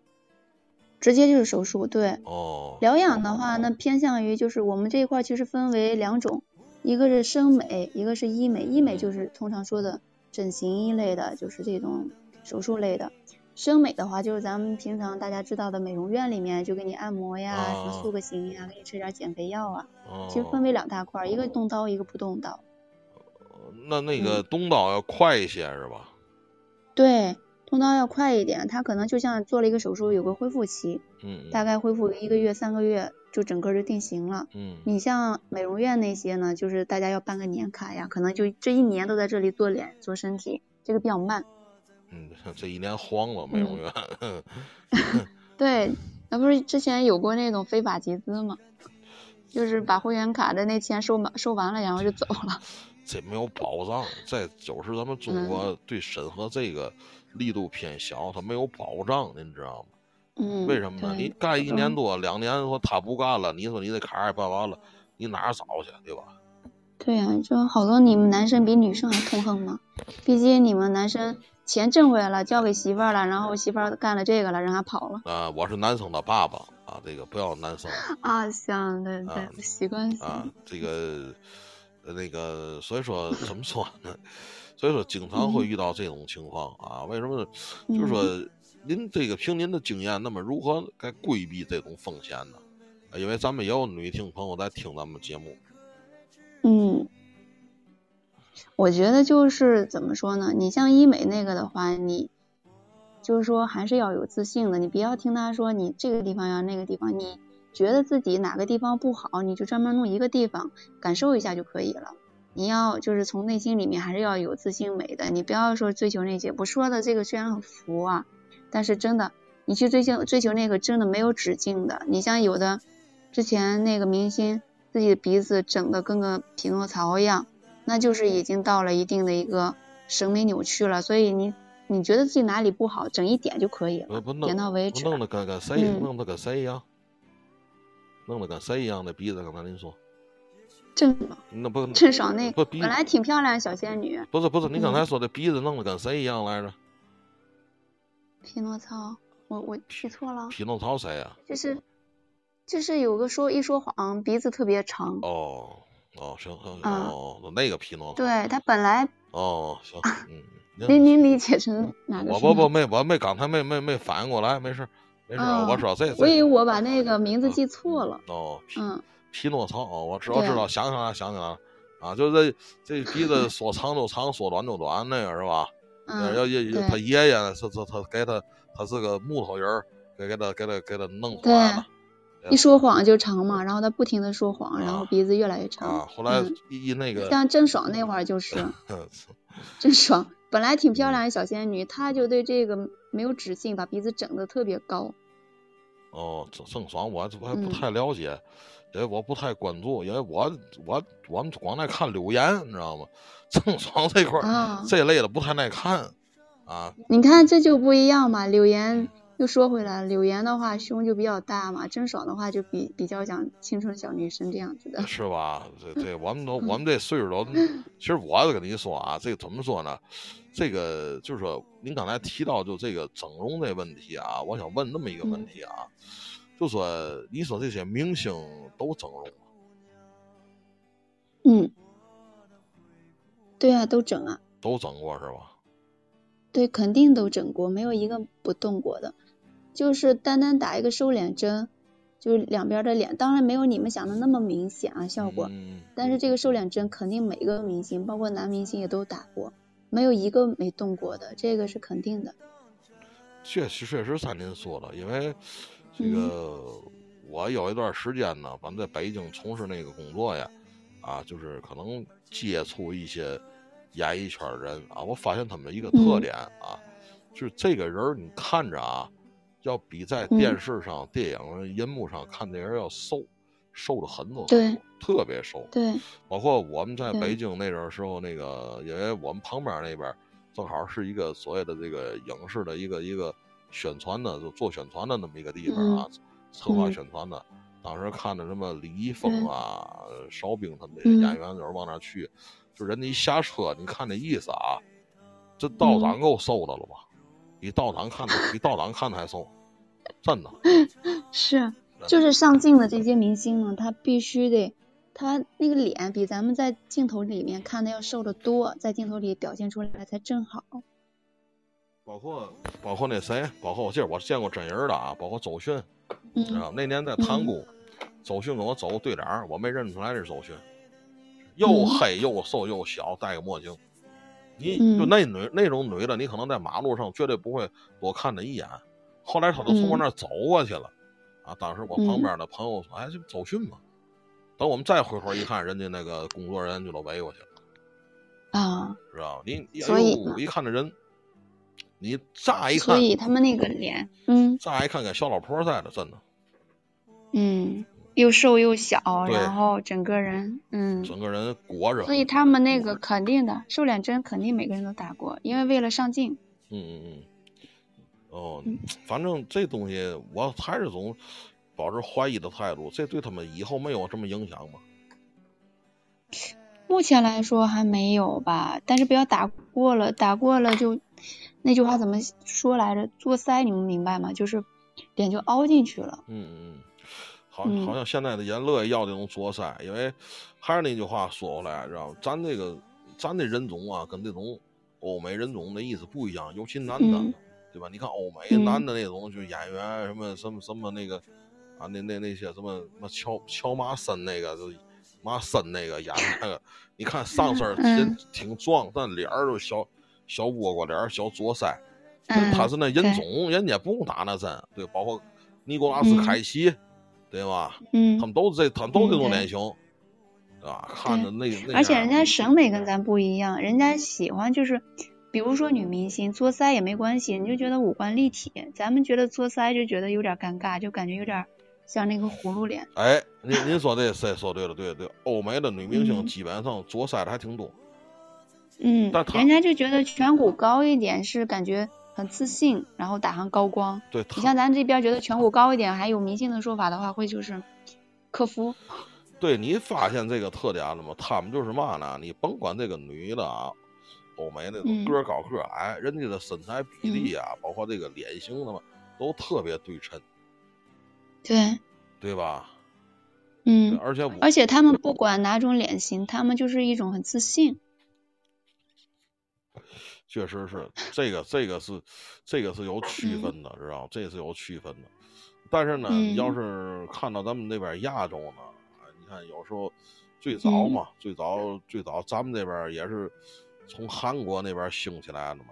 直接就是手术，对。哦，疗养的话，那偏向于就是我们这一块其实分为两种，一个是生美，一个是医美。医美就是通常说的整形一类的，就是这种手术类的。生美的话，就是咱们平常大家知道的美容院里面就给你按摩呀，什么啊塑个形呀，给你吃点减肥药啊。哦其实分为两大块，一个动刀，一个不动刀。那那嗯个动刀要快一些是吧？对，动刀要快一点，它可能就像做了一个手术，有个恢复期，嗯大概恢复一个月、三个月，就整个就定型了。嗯你像美容院那些呢，就是大家要办个年卡呀，可能就这一年都在这里做脸、做身体，这个比较慢。嗯，这一年黄了美容院。*laughs* 对，那不是之前有过那种非法集资吗？就是把会员卡的那钱收满收完了，然后就走了。*laughs* 这没有保障，在就是咱们中国对审核这个力度偏小，它没有保障，您知道吗？嗯，为什么呢？你干一年多、两年，说他不干了，你说你这卡也办完了，你哪儿找去，对吧？对呀，就好多你们男生比女生还痛恨嘛。毕竟你们男生钱挣回来了，交给媳妇儿了，然后媳妇儿干了这个了，让他跑了。啊，我是男生的爸爸啊，这个不要男生 *laughs* 啊，行，对对，习惯性啊，这个那个，所以说怎么说呢？所以说经常会遇到这种情况啊。为什么？就是说您这个凭您的经验，那么如何该规避这种风险呢？因为咱们也有女性朋友在听咱们节目。嗯，我觉得就是怎么说呢？你像医美那个的话，你就是说还是要有自信的。你不要听他说你这个地方要那个地方，你觉得自己哪个地方不好，你就专门弄一个地方感受一下就可以了。你要就是从内心里面还是要有自信美的。你不要说追求那些，我说的这个虽然很浮啊，但是真的，你去追求追求那个真的没有止境的。你像有的之前那个明星。自己的鼻子整的跟个匹诺曹一样，那就是已经到了一定的一个审美扭曲了。所以你你觉得自己哪里不好，整一点就可以了，点到为止。弄得跟跟谁，弄得跟谁一样？弄得跟谁一样的鼻子？刚才您说郑爽，那不郑爽那不本来挺漂亮小仙女。不是不是，你刚才说的鼻子弄得跟谁一样来着？匹诺曹，我我记错了。匹诺曹谁呀？就是。就是有个说一说谎，鼻子特别长。哦哦行行哦，那个皮诺曹。对他本来。哦行嗯。*laughs* 您您理解成哪个？我不不没我没刚才没没没反应过来，没事没事，我知道这。所以为我把那个名字记错了。哦。嗯。匹诺曹哦，我知道知道，想起来想起来了啊，就是这这鼻子 *laughs* 说长就长，说短就短那个是吧？嗯。要爷他爷爷是是他给他他是个木头人，给给他给他给他弄坏了。一说谎就长嘛，然后他不停的说谎，然后鼻子越来越长。后来一那个像郑爽那会儿就是，*laughs* 郑爽本来挺漂亮的小仙女，她就对这个没有止境，把鼻子整的特别高。哦，郑郑爽我我还不太了解，因为我不太关注，因为我我我们光爱看柳岩，你知道吗？郑爽这块儿这类的不太爱看啊。你看这就不一样嘛，柳岩。又说回来，柳岩的话胸就比较大嘛，郑爽的话就比比较像青春小女生这样子的，是吧？对对我们都 *laughs* 我们这岁数都，*laughs* 其实我跟你说啊，这个怎么说呢？这个就是说，您刚才提到就这个整容这问题啊，我想问那么一个问题啊，就说你说这些明星都整容吗？嗯，对啊，都整啊，都整过是吧？对，肯定都整过，没有一个不动过的。就是单单打一个瘦脸针，就是两边的脸，当然没有你们想的那么明显啊效果。但是这个瘦脸针肯定每个明星，包括男明星也都打过，没有一个没动过的，这个是肯定的。确实确实像您说的，因为这个我有一段时间呢，反正在北京从事那个工作呀，啊，就是可能接触一些演艺圈人啊，我发现他们一个特点啊，就是这个人你看着啊。要比在电视上、电影银幕上看那人要瘦，瘦的很多，对，特别瘦，对。包括我们在北京那阵时候，那个因为我们旁边那边正好是一个所谓的这个影视的一个一个宣传的，就做宣传的那么一个地方啊，策划宣传的。当时看的什么李易峰啊、邵兵他们这些演员，就是往那去，就人家一下车，你看那意思啊，这道长够瘦的了吧？比道长看的比道长看的还瘦，真的。*laughs* 是，就是上镜的这些明星呢，他必须得，他那个脸比咱们在镜头里面看的要瘦得多，在镜头里表现出来才正好。包括包括那谁，包括我记得我见过真人的啊，包括周迅，啊，那年在塘沽，周迅跟我走对脸，我没认出来是周迅，又黑又瘦又小，戴个墨镜。你就那女那种女的，你可能在马路上绝对不会多看她一眼。后来她就从我那儿走过去了，啊！当时我旁边的朋友说：“哎，这不周迅吗？”等我们再回头一看，人家那个工作人员就都围过去了。啊，知道你，所以一看这人，你乍一看，所以他们那个脸，嗯，乍一看跟小老婆似的，真的。嗯，又瘦又小，然后整个人，嗯，整个人裹着。所以他们那个肯定的瘦脸针肯定每个人都打过，因为为了上镜。嗯嗯嗯。哦嗯，反正这东西我还是总保持怀疑的态度，这对他们以后没有什么影响吗？目前来说还没有吧，但是不要打过了，打过了就那句话怎么说来着？做腮你们明白吗？就是脸就凹进去了。嗯嗯嗯，好，嗯好像现在的人乐意要这种左腮，因为还是那句话说回来，知道吗？咱这个咱这人种啊，跟这种欧美人种的意思不一样，尤其男的，嗯对吧？你看欧美嗯男的那种，就演员什么什么什么那个啊，那那那些什么什么乔乔马森那个，就马森那个演那个，你看上身儿嗯人挺壮，但脸儿就小小倭瓜脸儿、小左腮。嗯，他是那人种，人家不用打那针，对，包括尼古拉斯嗯凯奇，对吧？嗯他，们都这，他们都这种脸型，对吧？看着那那，而且人家审美跟咱不一样，人家喜欢就是，比如说女明星做腮也没关系，你就觉得五官立体，咱们觉得做腮就觉得有点尴尬，就感觉有点像那个葫芦脸。哎，您您说这这说对了，对对，欧美的女明星嗯基本上做腮的还挺多，嗯但，人家就觉得颧骨高一点是感觉很自信，然后打上高光。对，你像咱这边觉得颧骨高一点，还有迷信的说法的话，会就是克夫。对你发现这个特点了吗？他们就是嘛呢？你甭管这个女的啊，欧美那种嗯个高个儿矮，人家的身材比例啊，包括这个脸型的嘛，都特别对称，对，对吧？嗯，而且我而且他们不管哪种脸型，他们就是一种很自信。确实是这个，这个是这个是有区嗯分的，知道吗？这是有区分的。但是呢，嗯要是看到咱们那边亚洲呢，啊你看有时候最早嗯嘛，最早最早咱们这边也是从韩国那边兴起来的嘛。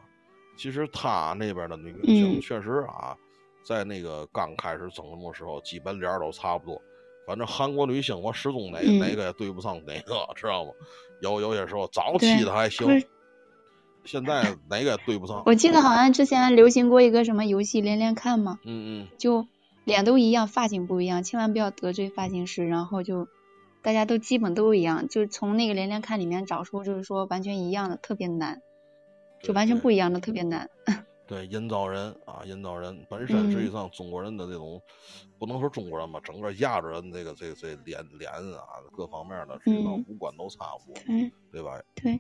其实他那边的女明星嗯确实啊，在那个刚开始整容的时候，基本脸儿都差不多。反正韩国女星，我始终哪、嗯哪个也对不上哪个，知道吗？有有些时候早期的还行现在哪个也对不上。我记得好像之前流行过一个什么游戏连连看嘛，嗯嗯，就脸都一样，发型不一样，千万不要得罪发型师，然后就大家都基本都一样，就从那个连连看里面找出就是说完全一样的特别难，就完全不一样的特别难。对，人造人啊，人造人本身实际嗯上中国人的这种，不能说中国人吧，整个亚洲人这个这个这脸脸啊各方面的，实际上嗯五官都差不多，嗯，对吧？对，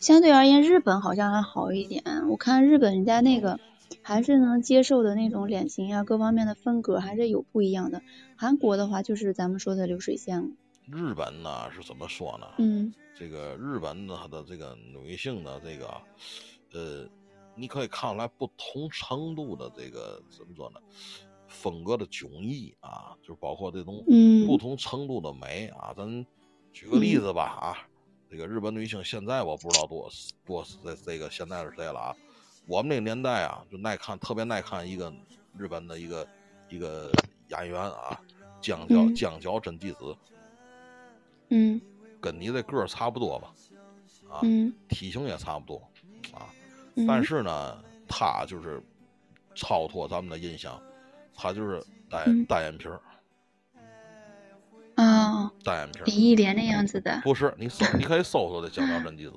相对而言，日本好像还好一点。我看日本人家那个还是能接受的那种脸型啊，各方面的风格还是有不一样的。韩国的话就是咱们说的流水线了。日本呢是怎么说呢？嗯这个日本的它的这个女性的这个，呃，你可以看出来不同程度的这个怎么说呢？风格的迥异啊，就包括这种嗯不同程度的美啊。咱举个例子吧啊，这个日本女星现在我不知道多多这这个现在是谁了啊？我们那个年代啊，就耐看，特别耐看一个日本的一个一个演员啊，江角嗯江角真纪子，嗯跟你这个儿差不多吧，啊，嗯体型也差不多啊，嗯，但是呢，他就是超脱咱们的印象，他就是单嗯。单眼皮儿，嗯，单眼皮儿。李忆莲那样子的。不是你搜，*laughs* 你可以搜搜这江角真纪子，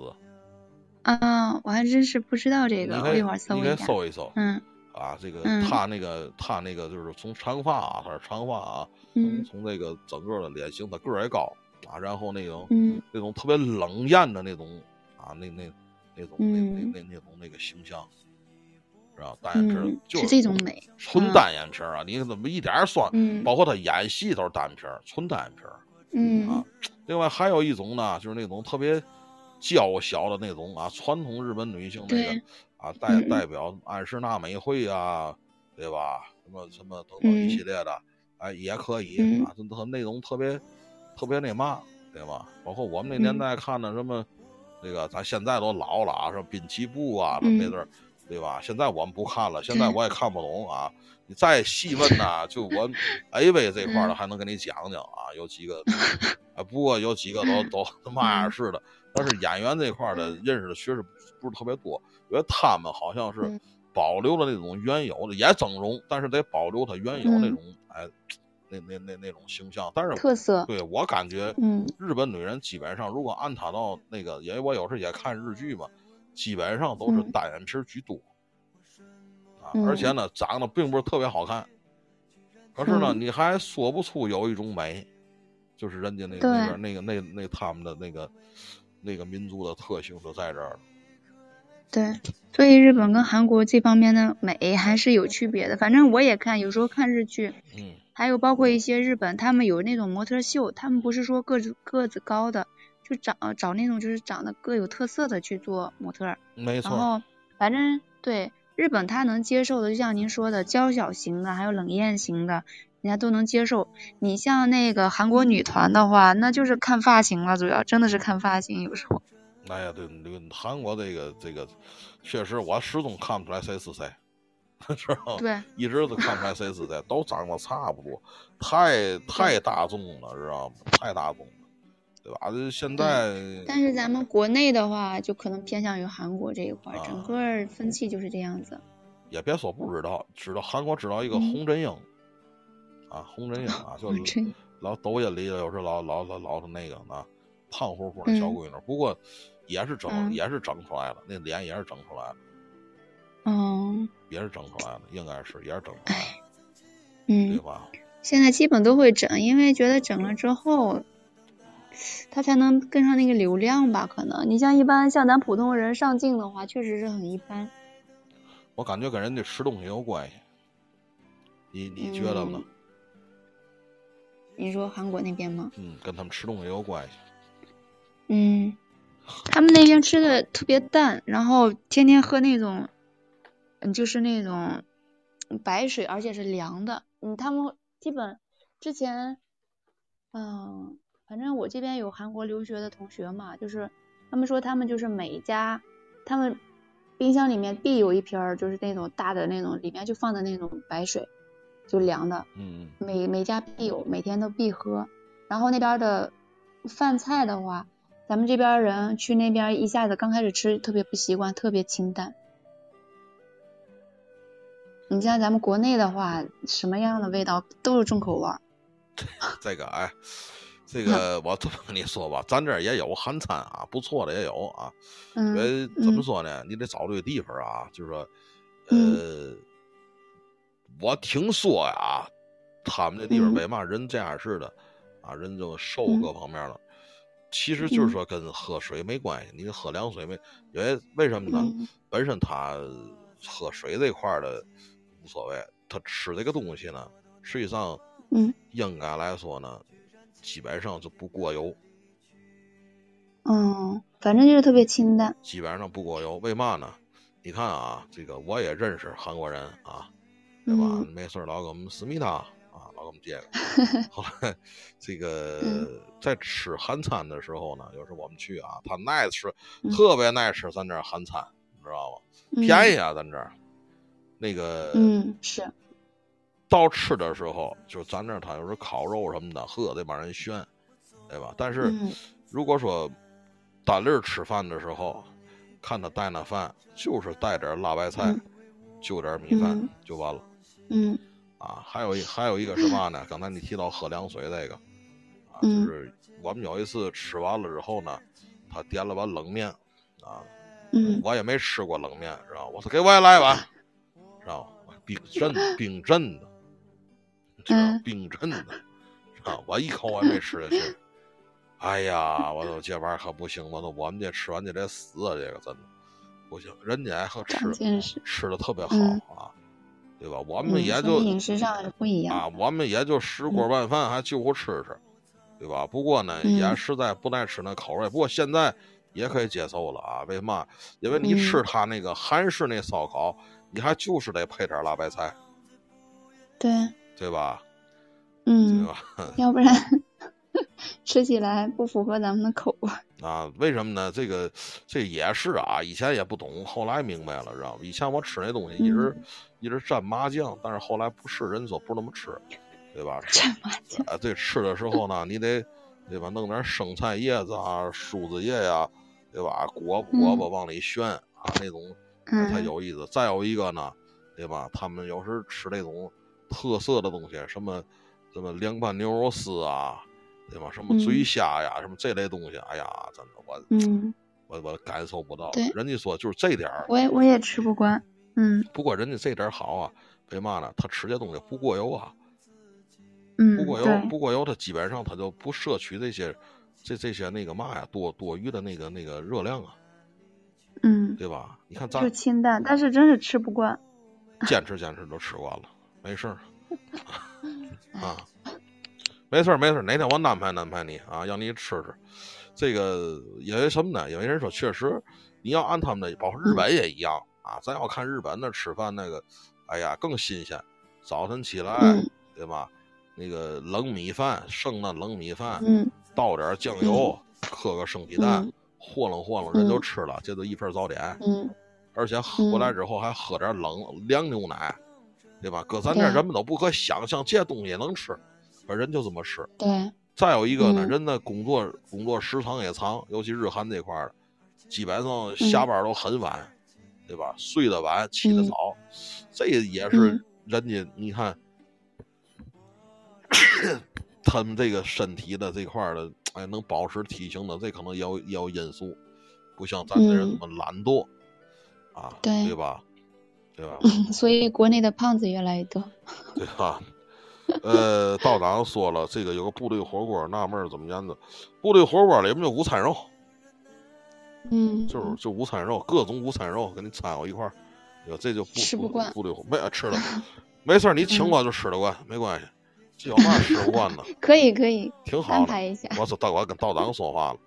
啊，我还真是不知道这个，你可以我一会儿搜你可以一。搜一搜。嗯。啊，这个他那个他那个就是从长发啊，他是长发啊，嗯。从这个整个的脸型，他个儿也高啊，然后那种嗯。那种特别冷艳的那种啊，那那那种那那嗯那那种那个形象，是吧？单眼皮儿嗯，就是这种美。嗯纯单眼皮儿啊，你怎么一点儿算？嗯包括他演戏都是单眼皮儿，纯单眼皮儿。嗯啊另外还有一种呢，就是那种特别娇小的那种啊，传统日本女性那个啊，代嗯代表安室奈美惠啊，对吧？什么什么等等嗯一系列的，哎，也可以嗯啊，就特那种特别特别那嘛，对吧？包括我们那年嗯代看的什么，那个咱现在都老了啊，什么滨崎步啊，什么那嗯阵儿，对吧？现在我们不看了，现在我也看不懂啊。你再细问呐，就我 AV 这块儿的嗯还能跟你讲讲啊，有几个，啊，不过有几个都 *laughs* 都他妈样似的。但是演员这块儿的认识的确实不是特别多，因为他们好像是嗯保留了那种原有的，也整容，但是得保留他原有那嗯种哎那那那那种形象。但是特色，对我感觉，嗯，日本女人基本上，如果按她到那个，因为我有时也看日剧嘛，基本上都是嗯。单眼皮居多，啊，嗯而且呢，长得并不是特别好看，可是呢，嗯。你还说不出有一种美，就是人家那个那边那个那那他们的那个那个民族的特性就在这儿了。对，所以日本跟韩国这方面的美还是有区别的。反正我也看，有时候看日剧，嗯还有包括一些日本，他们有那种模特秀，他们不是说个子个子高的，就找找那种就是长得各有特色的去做模特。没错，然后反正对日本他能接受的，就像您说的娇小型的，还有冷艳型的，人家都能接受。你像那个韩国女团的话，那就是看发型了，主要真的是看发型，有时候。哎呀，对，这个韩国这个这个，确实我始终看不出来谁 *laughs* 是谁，知道吗？对，一直都看不出来谁是谁，都长得差不多，太太大众了，知道吗？太大众了，对吧？这现在但是咱们国内的话，就可能偏向于韩国这一块，啊整个风气就是这样子。也别说不知道，知道韩国知道一个嗯洪真英，啊，洪真英啊，*laughs* 就是老抖音里有时老老老老是那个呢，胖乎乎的小闺女，不过也是整、嗯也是整出来了，那脸也是整出来了，嗯也是整出来的，应该是也是整出来了，嗯，对吧？现在基本都会整，因为觉得整了之后，他才能跟上那个流量吧？可能你像一般像咱普通人上镜的话，确实是很一般。我感觉跟人家吃东西有关系，你你觉得呢？嗯你说韩国那边吗？嗯，跟他们吃东西有关系。嗯，他们那边吃的特别淡，然后天天喝那种，嗯，就是那种白水，而且是凉的。嗯，他们基本之前，嗯，反正我这边有韩国留学的同学嘛，就是他们说他们就是每一家，他们冰箱里面必有一瓶儿，就是那种大的那种，里面就放的那种白水，就凉的。嗯每每家必有，每天都必喝。然后那边的饭菜的话，咱们这边人去那边一下子刚开始吃特别不习惯，特别清淡。你像咱们国内的话，什么样的味道都是重口味儿。*laughs* 这个哎，这个我这么跟你说吧，咱这儿也有韩餐啊，不错的也有啊。因嗯为怎么说呢，你得找对地方啊，就是说，嗯呃，我听说呀，他们那地方嗯为嘛人这样似的啊，人就瘦嗯各方面了。其实就是说跟喝水没关系，你喝凉水没，因为为什么呢？嗯本身他喝水这块儿的无所谓，他吃这个东西呢，实际上嗯应该来说呢，基本上就不过油，嗯，反正就是特别清淡。基本上不过油。为嘛呢？你看啊，这个我也认识韩国人啊，对吧？嗯没事老给我们思密达啊，老给我们接个。*laughs* 后来这个嗯在吃韩餐的时候呢，有时候我们去啊，他们爱吃，嗯特别爱吃咱这儿韩餐，你知道吗？嗯便宜啊，咱这儿。那个，嗯，是。到吃的时候，就是咱这儿他有时候烤肉什么的，呵，得帮人炫，对吧？但是嗯如果说单粒吃饭的时候，看他带那饭，就是带点辣白菜，嗯就点米饭、嗯就完了嗯啊。还有一还有一个是嘛呢？刚才你提到喝凉水这个啊，就嗯是我们有一次吃完了之后呢，他点了碗冷面啊，嗯我也没吃过冷面，知道吧？我说给我也来一碗，知道吧？冰镇冰镇的，冰镇的，知道吧我一口我也没吃下去。哎呀，我说这玩意儿可不行，我说我们这吃完就得死啊，这个真的不行。人家还吃长见识。吃的特别好嗯啊，对吧？我们嗯，也就饮食上不一样。啊，我们也就十锅拌饭，还就乎吃吃，对吧？不过呢，嗯也实在不爱吃那口味。不过现在也可以接受了啊。为什么？因为你嗯吃他那个韩式那烧烤，你还就是得配点辣白菜，对，对吧？嗯对嗯，吧？要不然 *laughs* 吃起来不符合咱们的口味。*laughs* 啊，为什么呢？这个这也是啊，以前也不懂，后来明白了，知道吗？以前我吃那东西一直、嗯一直蘸麻酱，但是后来不是，人说不那么吃，对吧？蘸麻酱。啊，对，吃的时候呢，你得对吧，弄点生菜叶子啊、梳子叶呀、对吧？裹裹吧往里旋啊，那种才嗯有意思。再有一个呢，对吧？他们有时吃那种特色的东西，什么什么凉拌牛肉丝啊，对吧？什么醉虾呀，什么这类东西，哎呀，真的我，嗯，我我感受不到。对，人家说就是这点儿，我也我也吃不惯。嗯，不过人家这点好啊，为嘛呢？他吃这东西不过油啊。嗯，不过油，不过油，他基本上他就不摄取这些，这这些那个嘛呀，多多余的那个那个热量啊。嗯，对吧？你看咱就清淡，但是真是吃不惯。*laughs* 坚持坚持都吃惯了，没事儿。*laughs* 啊，没事儿没事儿，哪天我安排安排你啊，让你吃吃。这个因为什么呢？因为人说确实，你要按他们的，包括日本也一样啊。咱要看日本那吃饭那个，哎呀更新鲜。早晨起来，对吧？那个冷米饭，剩那冷米饭，倒点酱油，磕个生鸡蛋，和楞和楞，人就吃了，这都一份早点。嗯，而且回来之后还喝点冷凉牛奶。对吧？搁咱这人们都不可想象，这东西也能吃，而人就这么吃。对。再有一个呢，人的工作工作时长也长，尤其日韩这块儿，基本上下班都很晚，对吧？睡得晚，起得早，这也是人家你看，他们这个身体的这块的，哎，能保持体型的，这可能也有也有因素，不像咱这人那么懒惰啊，对吧？对吧？*laughs* 所以国内的胖子越来越多。对吧？呃，道长说了，这个有个部队火锅，纳闷怎么样子？部队火锅里面就午餐肉，嗯，就是就午餐肉，各种午餐肉给你掺和一块儿。哟，这就吃不惯。部队火没吃了，*laughs* 没事你请我就吃得惯，没关系。这有嘛吃不惯的？*laughs* 可以可以，挺好的。我说道，我跟道长说话了，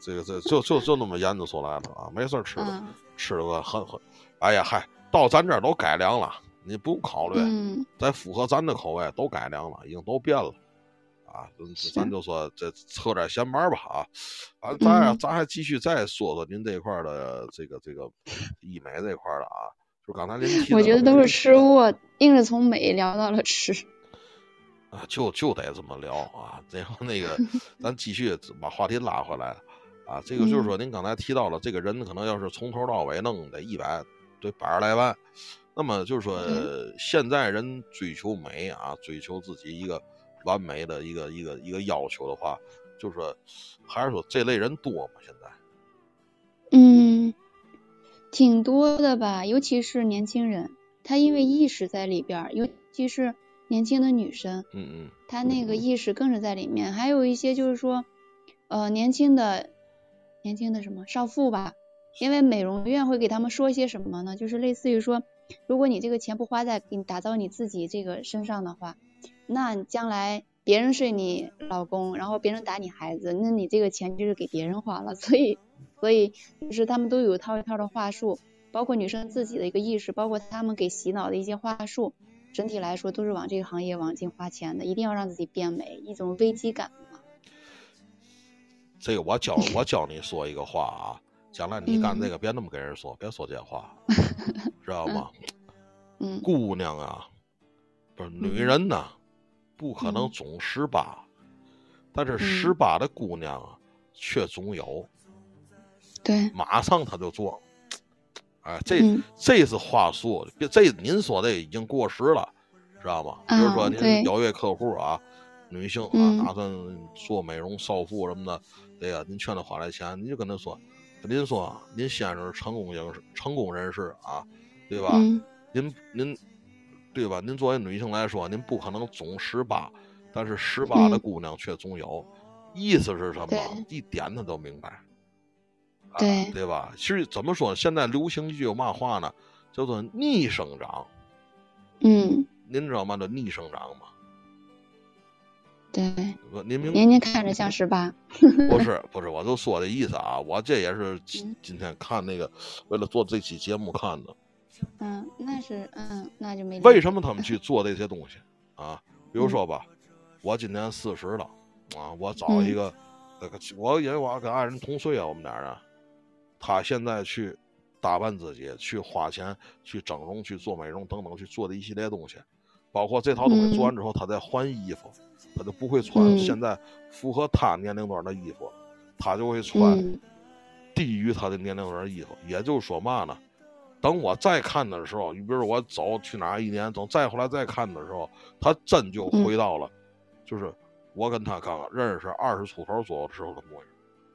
这个这就就就那么研究出来了啊，没事吃的，吃得惯，很很。哎呀嗨。到咱这儿都改良了，你不用考虑，再符合咱的口味都改良了，已经都变了，啊，咱就说这扯点闲玩吧啊，啊，咱咱还继续再说说您这块的这个这个医美这块的啊，就刚才您提，我觉得都是吃物，硬是从美聊到了吃，啊，就就得这么聊啊，然后那个 *laughs* 咱继续把话题拉回来，啊，这个就是说您刚才提到了，这个人可能要是从头到尾弄得一百。对百十来万，那么就是说，现在人追求美啊，追求自己一个完美的一个一个一个要求的话，就是说，还是说这类人多吗？现在？嗯，挺多的吧，尤其是年轻人，他因为意识在里边，尤其是年轻的女生，嗯嗯，他那个意识更是在里面。还有一些就是说，呃，年轻的年轻的什么少妇吧。因为美容院会给他们说一些什么呢？就是类似于说，如果你这个钱不花在给你打造你自己这个身上的话，那将来别人睡你老公，然后别人打你孩子，那你这个钱就是给别人花了。*laughs* 所以，所以就是他们都有一套一套的话术，包括女生自己的一个意识，包括他们给洗脑的一些话术，整体来说都是往这个行业往进花钱的，一定要让自己变美，一种危机感嘛。这个我教我教你说一个话啊。将来你干这个，别那么跟人说，别说这话，*laughs* 知道吗？嗯，姑娘啊，不是女人呐，不可能总十八，但是十八的姑娘啊，却总有。对，马上她就做。哎，这这是话术，这您说的已经过时了，知道吗？比如说您有一位客户啊，女性啊，打算做美容少妇什么的，对呀，您劝她花点钱，你就跟她说。您说，您先生是成功人士，成功人士啊，对吧？您您，对吧？您作为女性来说，您不可能总十八，但是十八的姑娘却总有。意思是什么？一点他都明白。对对吧？其实怎么说？现在流行一句嘛话呢？叫做逆生长。嗯。您知道嘛？叫逆生长吗？对，您明年年看着像十八，*laughs* 不是不是，我就说这意思啊，我这也是今今天看那个，为了做这期节目看的。嗯，那是嗯，那就没。为什么他们去做这些东西啊？比如说吧，我今年四十了啊，我找一个那个，我因为我跟爱人同岁啊，我们俩人，他现在去打扮自己，去花钱，去整容，去做美容等等，去做的一系列东西，包括这套东西做完之后，他再换衣服。他就不会穿现在符合他年龄段的衣服，他就会穿低于他的年龄段的衣服。也就是说嘛呢？等我再看的时候，你比如我走去哪一年，等再回来再看的时候，他真就回到了就是我跟他刚认识二十出头左右的时候的模样。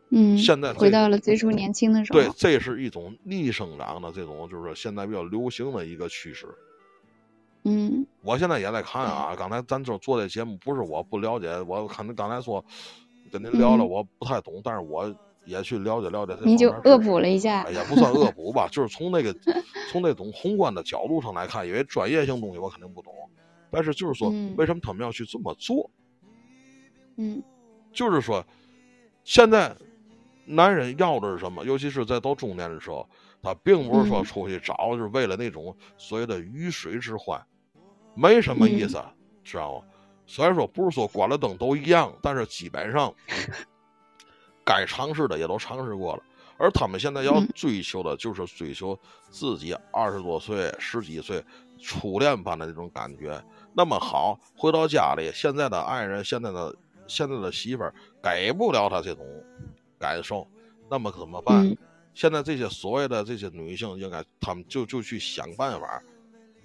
嗯，现在回到了最初年轻的时候。对，这是一种逆生长的这种，就是现在比较流行的一个趋势。嗯，我现在也在看啊。刚才咱就做这节目，不是我不了解，我看您刚才说跟您聊了，我不太懂，但是我也去了解了解。你就恶补了一下，也不算恶 *laughs* 补吧，就是从那个从那种宏观的角度上来看，因为专业性东西我肯定不懂，但是就是说，为什么他们要去这么做？嗯，就是说，现在。男人要的是什么？尤其是在到中年的时候，他并不是说出去找，就是为了那种所谓的鱼水之欢，没什么意思，知道吗？虽然说不是说关了灯都一样，但是基本上 *laughs* 该尝试的也都尝试过了。而他们现在要追求的就是追求自己二十多岁、十几岁初恋般的那种感觉。那么好，回到家里，现在的爱人、现在的现在的媳妇儿给不了他这种。感受，那么怎么办？现在这些所谓的这些女性，应该她们就就去想办法，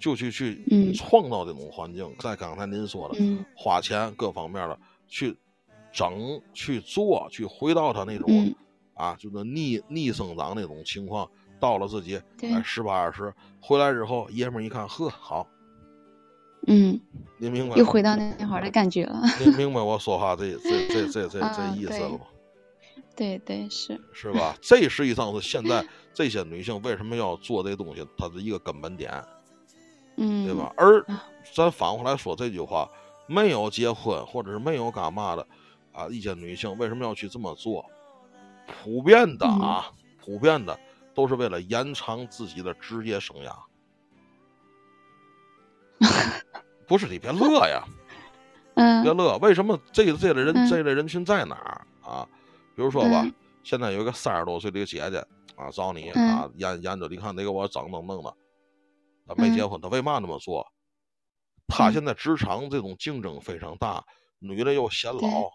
就去去创造这种环境。在刚才您说的，花钱各方面的去整、去做、去回到他那种啊，就是逆逆生长那种情况。到了自己十八二十回来之后，爷们儿一看，呵，好，嗯，您明白？又回到那会儿的感觉了。您明白我说话这这这这这这意思了吗？对对是是吧？这实际上是现在这些女性为什么要做这东西，它的一个根本点，嗯，对吧？而咱反过来说这句话，没有结婚或者是没有干嘛的啊，一些女性为什么要去这么做？普遍的啊，普遍的都是为了延长自己的职业生涯。*laughs* 不是你别乐呀，*laughs* 嗯，别乐。为什么这这类人这类人群在哪儿啊？比如说吧，现在有一个三十多岁的一个姐姐啊，找你啊，研研究，你看得给我整整弄的，他没结婚，他为嘛那么做？他现在职场这种竞争非常大，女的又显老，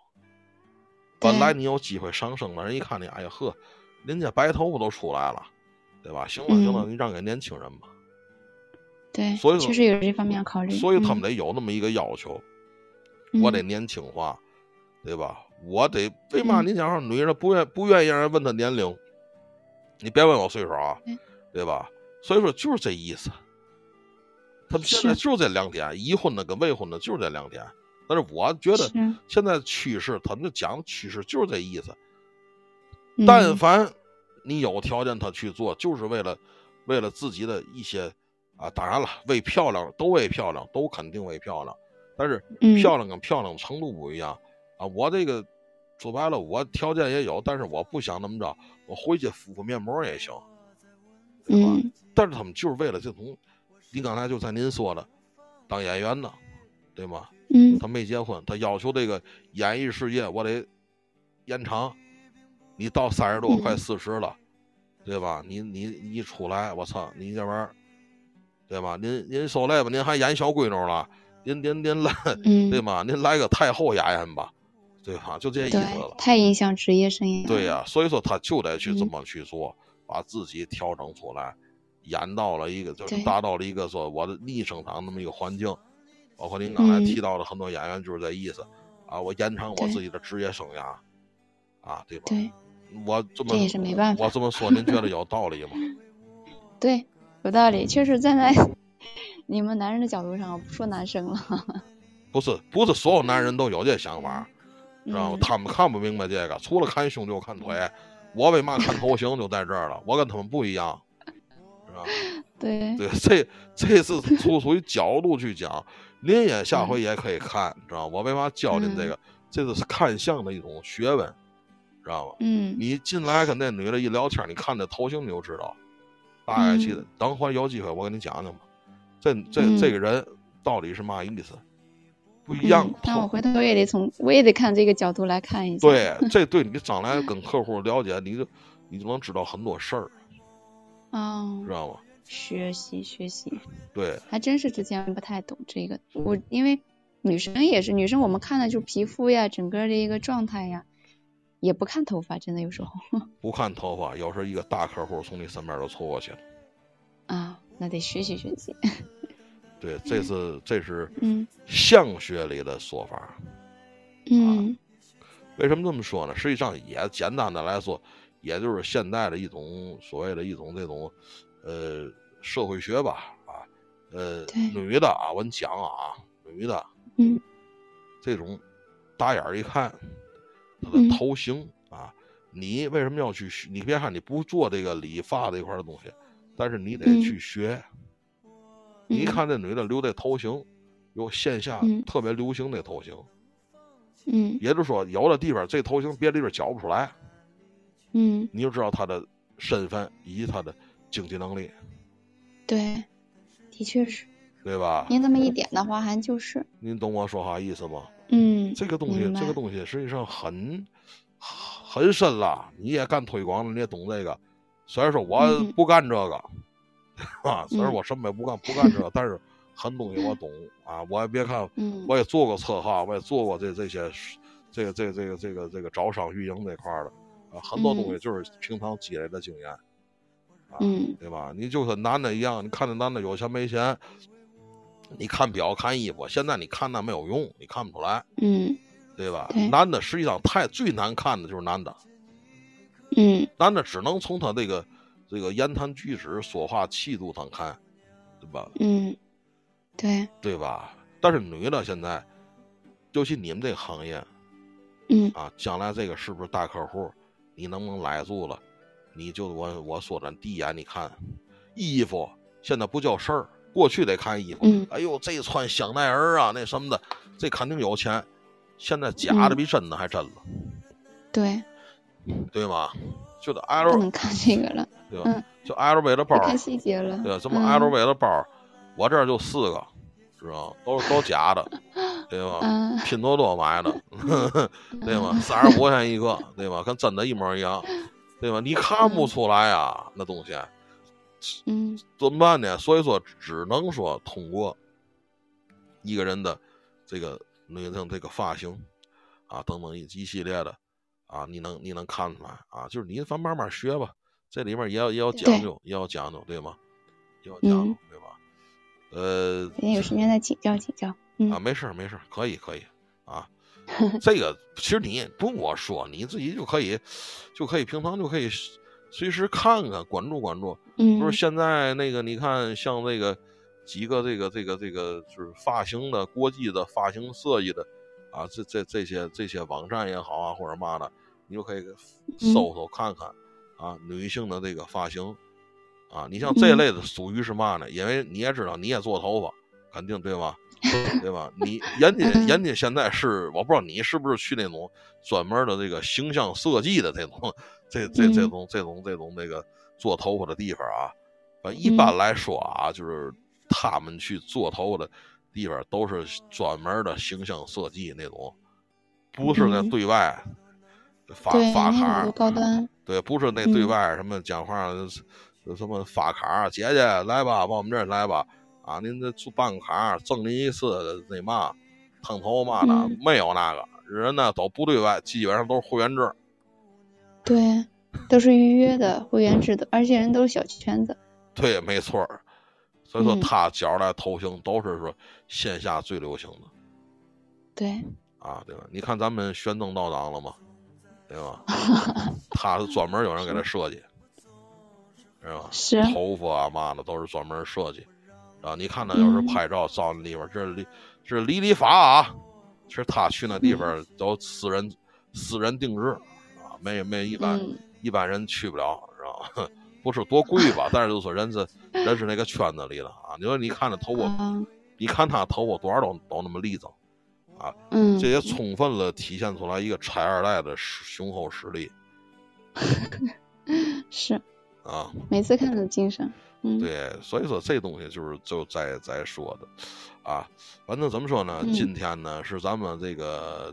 本来你有机会上升了，人一看你，哎呀呵，人家白头发都出来了，对吧？行了行了，你让给年轻人吧。对，所以确实有这方面考虑。所以他们得有那么一个要求，我得年轻化，对吧？我得为嘛？你讲说女人不愿不愿意让人问她年龄，你别问我岁数啊，对吧？所以说就是这意思。他们现在就这两点，已婚的跟未婚的就是这两点。但是我觉得现在趋势，他们讲的趋势就是这意思。但凡你有条件，他去做，就是为了为了自己的一些啊，当然了，为漂亮都为漂亮，都肯定为漂亮。但是漂亮跟漂亮程度不一样。啊，我这个说白了，我条件也有，但是我不想那么着，我回去敷敷面膜也行，对吧？但是他们就是为了这种，你刚才就在您说的，当演员的，对吗？嗯，他没结婚，他要求这个演艺事业我得延长，你到三十多快四十了，对吧？你你你出来，我操，你这玩意儿，对吧？您您受累吧，您还演小闺女了，您您您来，*laughs* 对吗？您来个太后雅演吧。对吧？就这意思了。太影响职业生涯。对呀，所以说他就得去这么去做，把自己调整出来，演到了一个，就是达到了一个说我的逆生长那么一个环境。包括您刚才提到的很多演员就是这意思啊，我延长我自己的职业生涯啊，对吧？对。我这么这也是没办法。我这么说，您觉得有道理吗？*laughs* 对，有道理。确实站在 *laughs* 你们男人的角度上，我不说男生了。*laughs* 不是，不是所有男人都有这想法。知道吗？他们看不明白这个，除了看胸就看腿。我为嘛看头型就在这儿了？我跟他们不一样，是吧？*laughs* 对对，这这是从 *laughs* 属于角度去讲。您也下回也可以看，知道吗？我为嘛教您这个？这是看相的一种学问，知道吗？嗯。你进来跟那女的一聊天，你看这头型你就知道，大概记得。等会有机会我跟你讲讲吧。这这这个人到底是嘛意思？不一样，那我回头也得从，我也得看这个角度来看一下。对，这对你 *laughs* 将来跟客户了解，你就你就能知道很多事儿。哦，知道吗？学习学习。对，还真是之前不太懂这个。我因为女生也是女生，我们看的就皮肤呀，整个的一个状态呀，也不看头发，真的有时候。*laughs* 不看头发，有时候一个大客户从你身边都凑过去了。啊，那得学习学习。*laughs* 对，这是这是相学里的说法，嗯，为什么这么说呢？实际上也简单的来说，也就是现代的一种所谓的一种这种呃社会学吧啊，呃，女的啊，我跟你讲啊，女的，嗯，这种打眼儿一看，她的头型啊，你为什么要去学？你别看你不做这个理发这一块的东西，但是你得去学。你看这女的留这头型，有线下特别流行这头型。嗯，也就是说，有的地方这头型别的地方教不出来。嗯，你就知道他的身份以及他的经济能力。对，的确是。对吧？您这么一点的话，还就是。您懂我说话意思吗？嗯。这个东西，这个东西实际上很很深了。你也干推广的，你也懂这个。虽然说我不干这个，啊，虽然我什么也不干，不干这个，但是。很东西我懂啊，我也别看，我也做过策划，我也做过这这些，这个这个这个这个这个招商运营这块的啊，很多东西就是平常积累的经验，啊，对吧？你就和男的一样，你看那男的有钱没钱，你看表看衣服，现在你看那没有用，你看不出来，嗯，对吧？男的实际上太最难看的就是男的，嗯，男的只能从他这个这个言谈举止、说话气度上看，对吧？嗯。对对吧？但是女的现在，尤其你们这个行业，嗯啊，将来这个是不是大客户？你能不能来住了？你就我我说的第一眼，你看衣服现在不叫事儿，过去得看衣服。哎呦，这穿香奈儿啊，那什么的，这肯定有钱。现在假的比真的还真了。对，对吗？就得 L 不能看这个了，对吧？就 LV 的包，看细节了。对，这么 LV 的包。我这儿就四个，知道都是都假的，*laughs* 对吧？拼多多买的 *laughs* *laughs* 对吧？三十五块钱一个，对吧？跟真的一模一样，对吧？你看不出来啊，那东西，嗯，怎么办呢？所以说，只能说通过一个人的这个那个这个发型啊，等等一一系列的啊，你能你能看出来啊？就是你反慢慢学吧，这里面也要也要讲究，也要讲究，对吗？也要讲究。对吧呃，等有时间再请教请教。啊，没事没事可以可以啊。*laughs* 这个其实你不用我说，你自己就可以，就可以平常就可以随时看看关注关注。嗯，不是现在那个你看，像这个几个这个这个这个就是发型的国际的发型设计的啊，这这这些这些网站也好啊，或者嘛的，你就可以搜搜看看啊，女性的这个发型。啊，你像这类的属于是嘛呢？因为你也知道，你也做头发，肯定对吧？对吧？你人家人家现在是，我不知道你是不是去那种专门的这个形象设计的这种，这这这种这种这种那个做头发的地方啊。一般来说啊，就是他们去做头发的地方都是专门的形象设计那种，不是那对外发发卡，高端，对，不是那对外什么讲话。有什么发卡，姐姐来吧，往我们这儿来吧，啊，您这办个卡，挣您一次那嘛，烫头嘛的，没有那个人呢，都不对外，基本上都是会员制。对，都是预约的会员制的，而且人都是小圈子。对，没错所以说他教来头型都是说线下最流行的。对。啊，对吧？你看咱们玄登道长了吗？对吧？*laughs* 他是专门有人给他设计。是吧？是头发啊嘛的都是专门设计，啊，你看他要是拍照照那地方，这是理这是理理发啊，其实他去那地方都私人私人定制啊，没没一般一般人去不了，是吧？*laughs* 不是多贵吧？但是就说人是人是那个圈子里的啊。你说你看那头发，你看他头发多少都都那么立正啊，这也充分了体现出来一个拆二代的雄厚实力。*laughs* 是。啊，每次看都精神。嗯，对，所以说这东西就是就在在说的，啊，反正怎么说呢？今天呢是咱们这个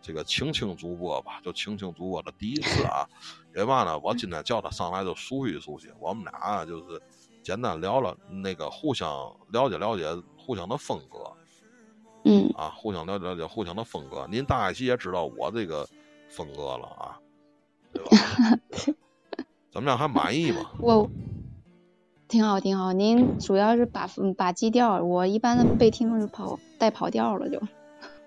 这个青青主播吧，就青青主播的第一次啊。因为嘛呢？我今天叫他上来就熟悉熟悉，我们俩就是简单聊了那个互相了解了解互相的风格。嗯。啊，互相了解了解互相的风格。您大概其也知道我这个风格了啊，对吧？怎么样？还满意吗？我挺好，挺好。您主要是把把基调，我一般的被听众就跑带跑调了，就。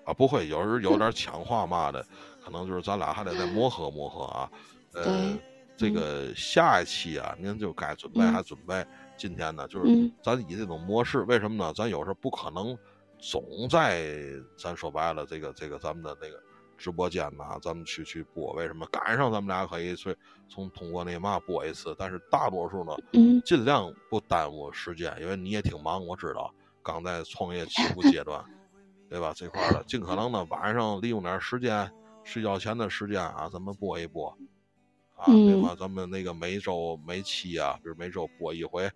啊，不会，有时有点抢话嘛的，可能就是咱俩还得再磨合磨合啊。呃，这个下一期啊，您就该准备还准备。今天呢，就是咱以这种模式，为什么呢？咱有时候不可能总在咱说白了，这个这个咱们的那个直播间呐，咱们去去播。为什么赶上咱们俩可以去从通过那嘛播一次？但是大多数呢，尽量不耽误时间，因为你也挺忙，我知道，刚在创业起步阶段，*laughs* 对吧？这块儿的尽可能的晚上利用点时间，睡觉前的时间啊，咱们播一播。啊，对吧？咱们那个每周每期啊，比如每周播一回，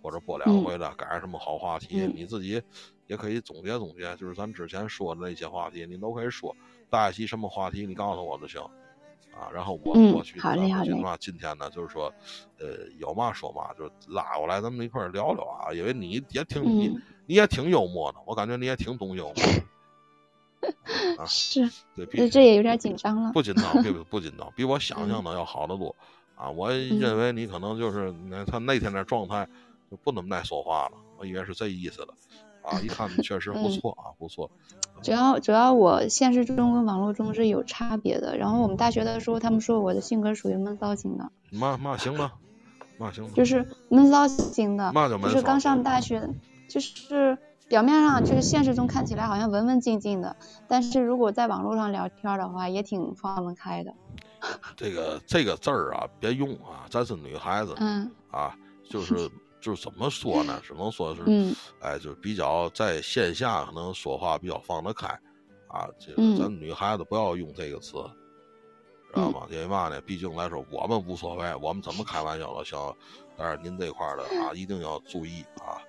或者播两回的，赶上什么好话题，你自己也可以总结总结，就是咱之前说的那些话题，你都可以说。大一期什么话题，你告诉我就行。啊，然后我过去好嘞好嘞。今天呢，就是说，呃，有嘛说嘛，就拉过来咱们一块聊聊啊，因为你也挺你你也挺幽默的，我感觉你也挺懂幽默。*laughs* 啊，是，对，这这也有点紧张了。不紧张，不不紧张，比我想象的要好得多。啊，我认为你可能就是那他那天的状态就不怎么爱说话了，我以为是这意思了。啊，一看确实不错啊，不错。主要主要我现实中跟网络中是有差别的。然后我们大学的时候，他们说我的性格属于闷骚型的。骂骂行吗？骂行吗。就是闷骚型的。骂就闷骚。就是刚上大学，就是。表面上就是现实中看起来好像文文静静的，但是如果在网络上聊天的话，也挺放得开的。这个这个字儿啊，别用啊，咱是女孩子，嗯，啊，就是 *laughs* 就是怎么说呢？只能说是，嗯，哎，就是比较在线下可能说话比较放得开，啊，这个咱女孩子不要用这个词，知道吗？因为嘛呢？毕竟来说，我们无所谓，我们怎么开玩笑都行，但是您这块的啊，一定要注意啊。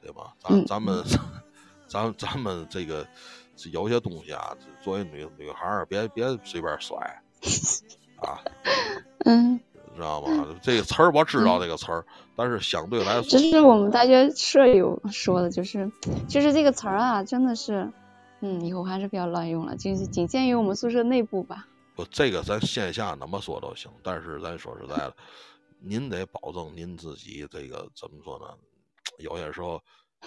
对吧？咱咱们，*laughs* 咱咱们这个有些东西啊，作为女女孩儿，别别随便甩 *laughs* 啊。嗯，知道吗？这个词儿我知道这个词儿，但是相对来说，这是我们大学舍友说的，就是就是这个词儿啊，真的是，嗯，以后还是不要乱用了，仅仅限于我们宿舍内部吧。不，这个咱线下怎么说都行，但是咱说实在的，您得保证您自己这个怎么说呢？有些时候，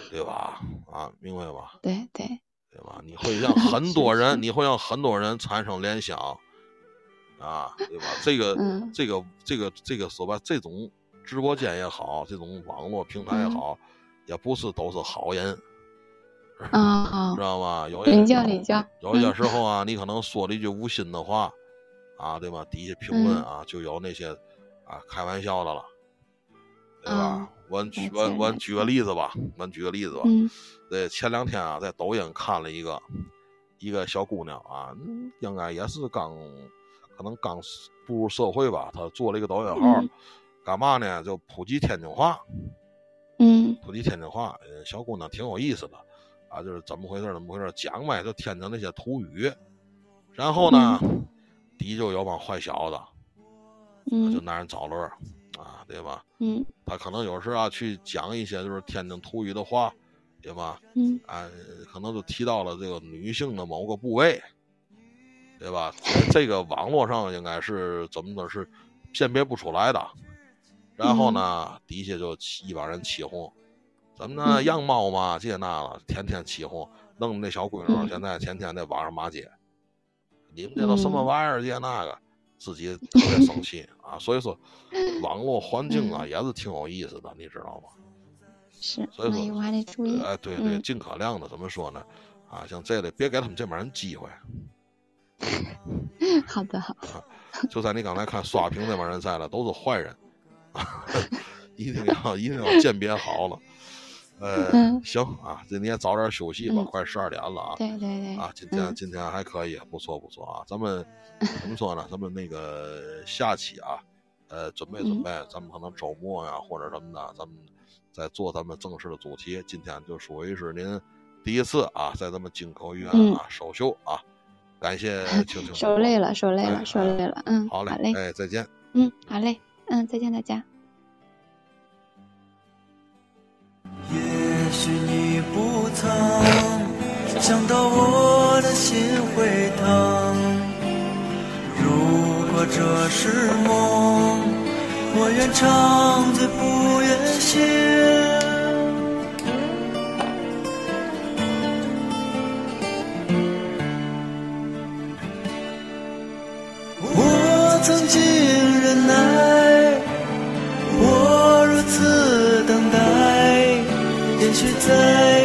对吧？啊，明白吧？对对，对吧？你会让很多人，*laughs* 你会让很多人产生联想，啊，对吧？这个，这个，这个，这个说白，这种直播间也好，这种网络平台也好，也不是都是好人，啊，*laughs* 知道吗？有领教领教。有些时候啊，你可能说了一句无心的话，啊，对吧？底下评论啊，就有那些啊开玩笑的了。对吧？我举我我举个例子吧，我举个例子吧。对，前两天啊，在抖音看了一个一个小姑娘啊，应该也是刚可能刚步入社会吧。他做了一个抖音号，干嘛呢？就普及天津话。嗯。普及天津话，小姑娘挺有意思的啊，就是怎么回事？怎么回事？讲呗，就天津那些土语。然后呢，底就有帮坏小子，就拿人找乐。啊，对吧？嗯，他可能有时啊去讲一些就是天津土语的话，对吧？嗯，啊，可能就提到了这个女性的某个部位，对吧？这个网络上应该是怎么着是辨别不出来的。然后呢，底下就一帮人起哄，怎么呢？样貌嘛，这那了，天天起哄，弄得那小闺女现在天天在网上骂街。你们这都什么玩意儿？这那个。自己特别生气 *laughs* 啊，所以说网络环境啊也是挺有意思的，你知道吗？是，所以说还得注意。哎，对对，尽可量的怎么说呢？啊，像这类别给他们这帮人机会。*laughs* 好的，好。就在你刚才看刷屏那帮人在了，都是坏人，*laughs* 一定要一定要鉴别好了。呃，行啊，这你也早点休息吧，快十二点了啊。对对对。啊，今天今天还可以，不错不错啊。咱们 *laughs* 怎么说呢？咱们那个下期啊，呃，准备准备，咱们可能周末呀或者什么的，咱们再做咱们正式的主题。今天就属于是您第一次啊，在咱们金口医院啊首秀啊，感谢青青。受累了，受累了，受累了。嗯，好嘞，哎，再见。嗯，好嘞，嗯，再见大家。也许你不曾想到我的心会疼。如果这是梦，我愿长醉不愿醒。也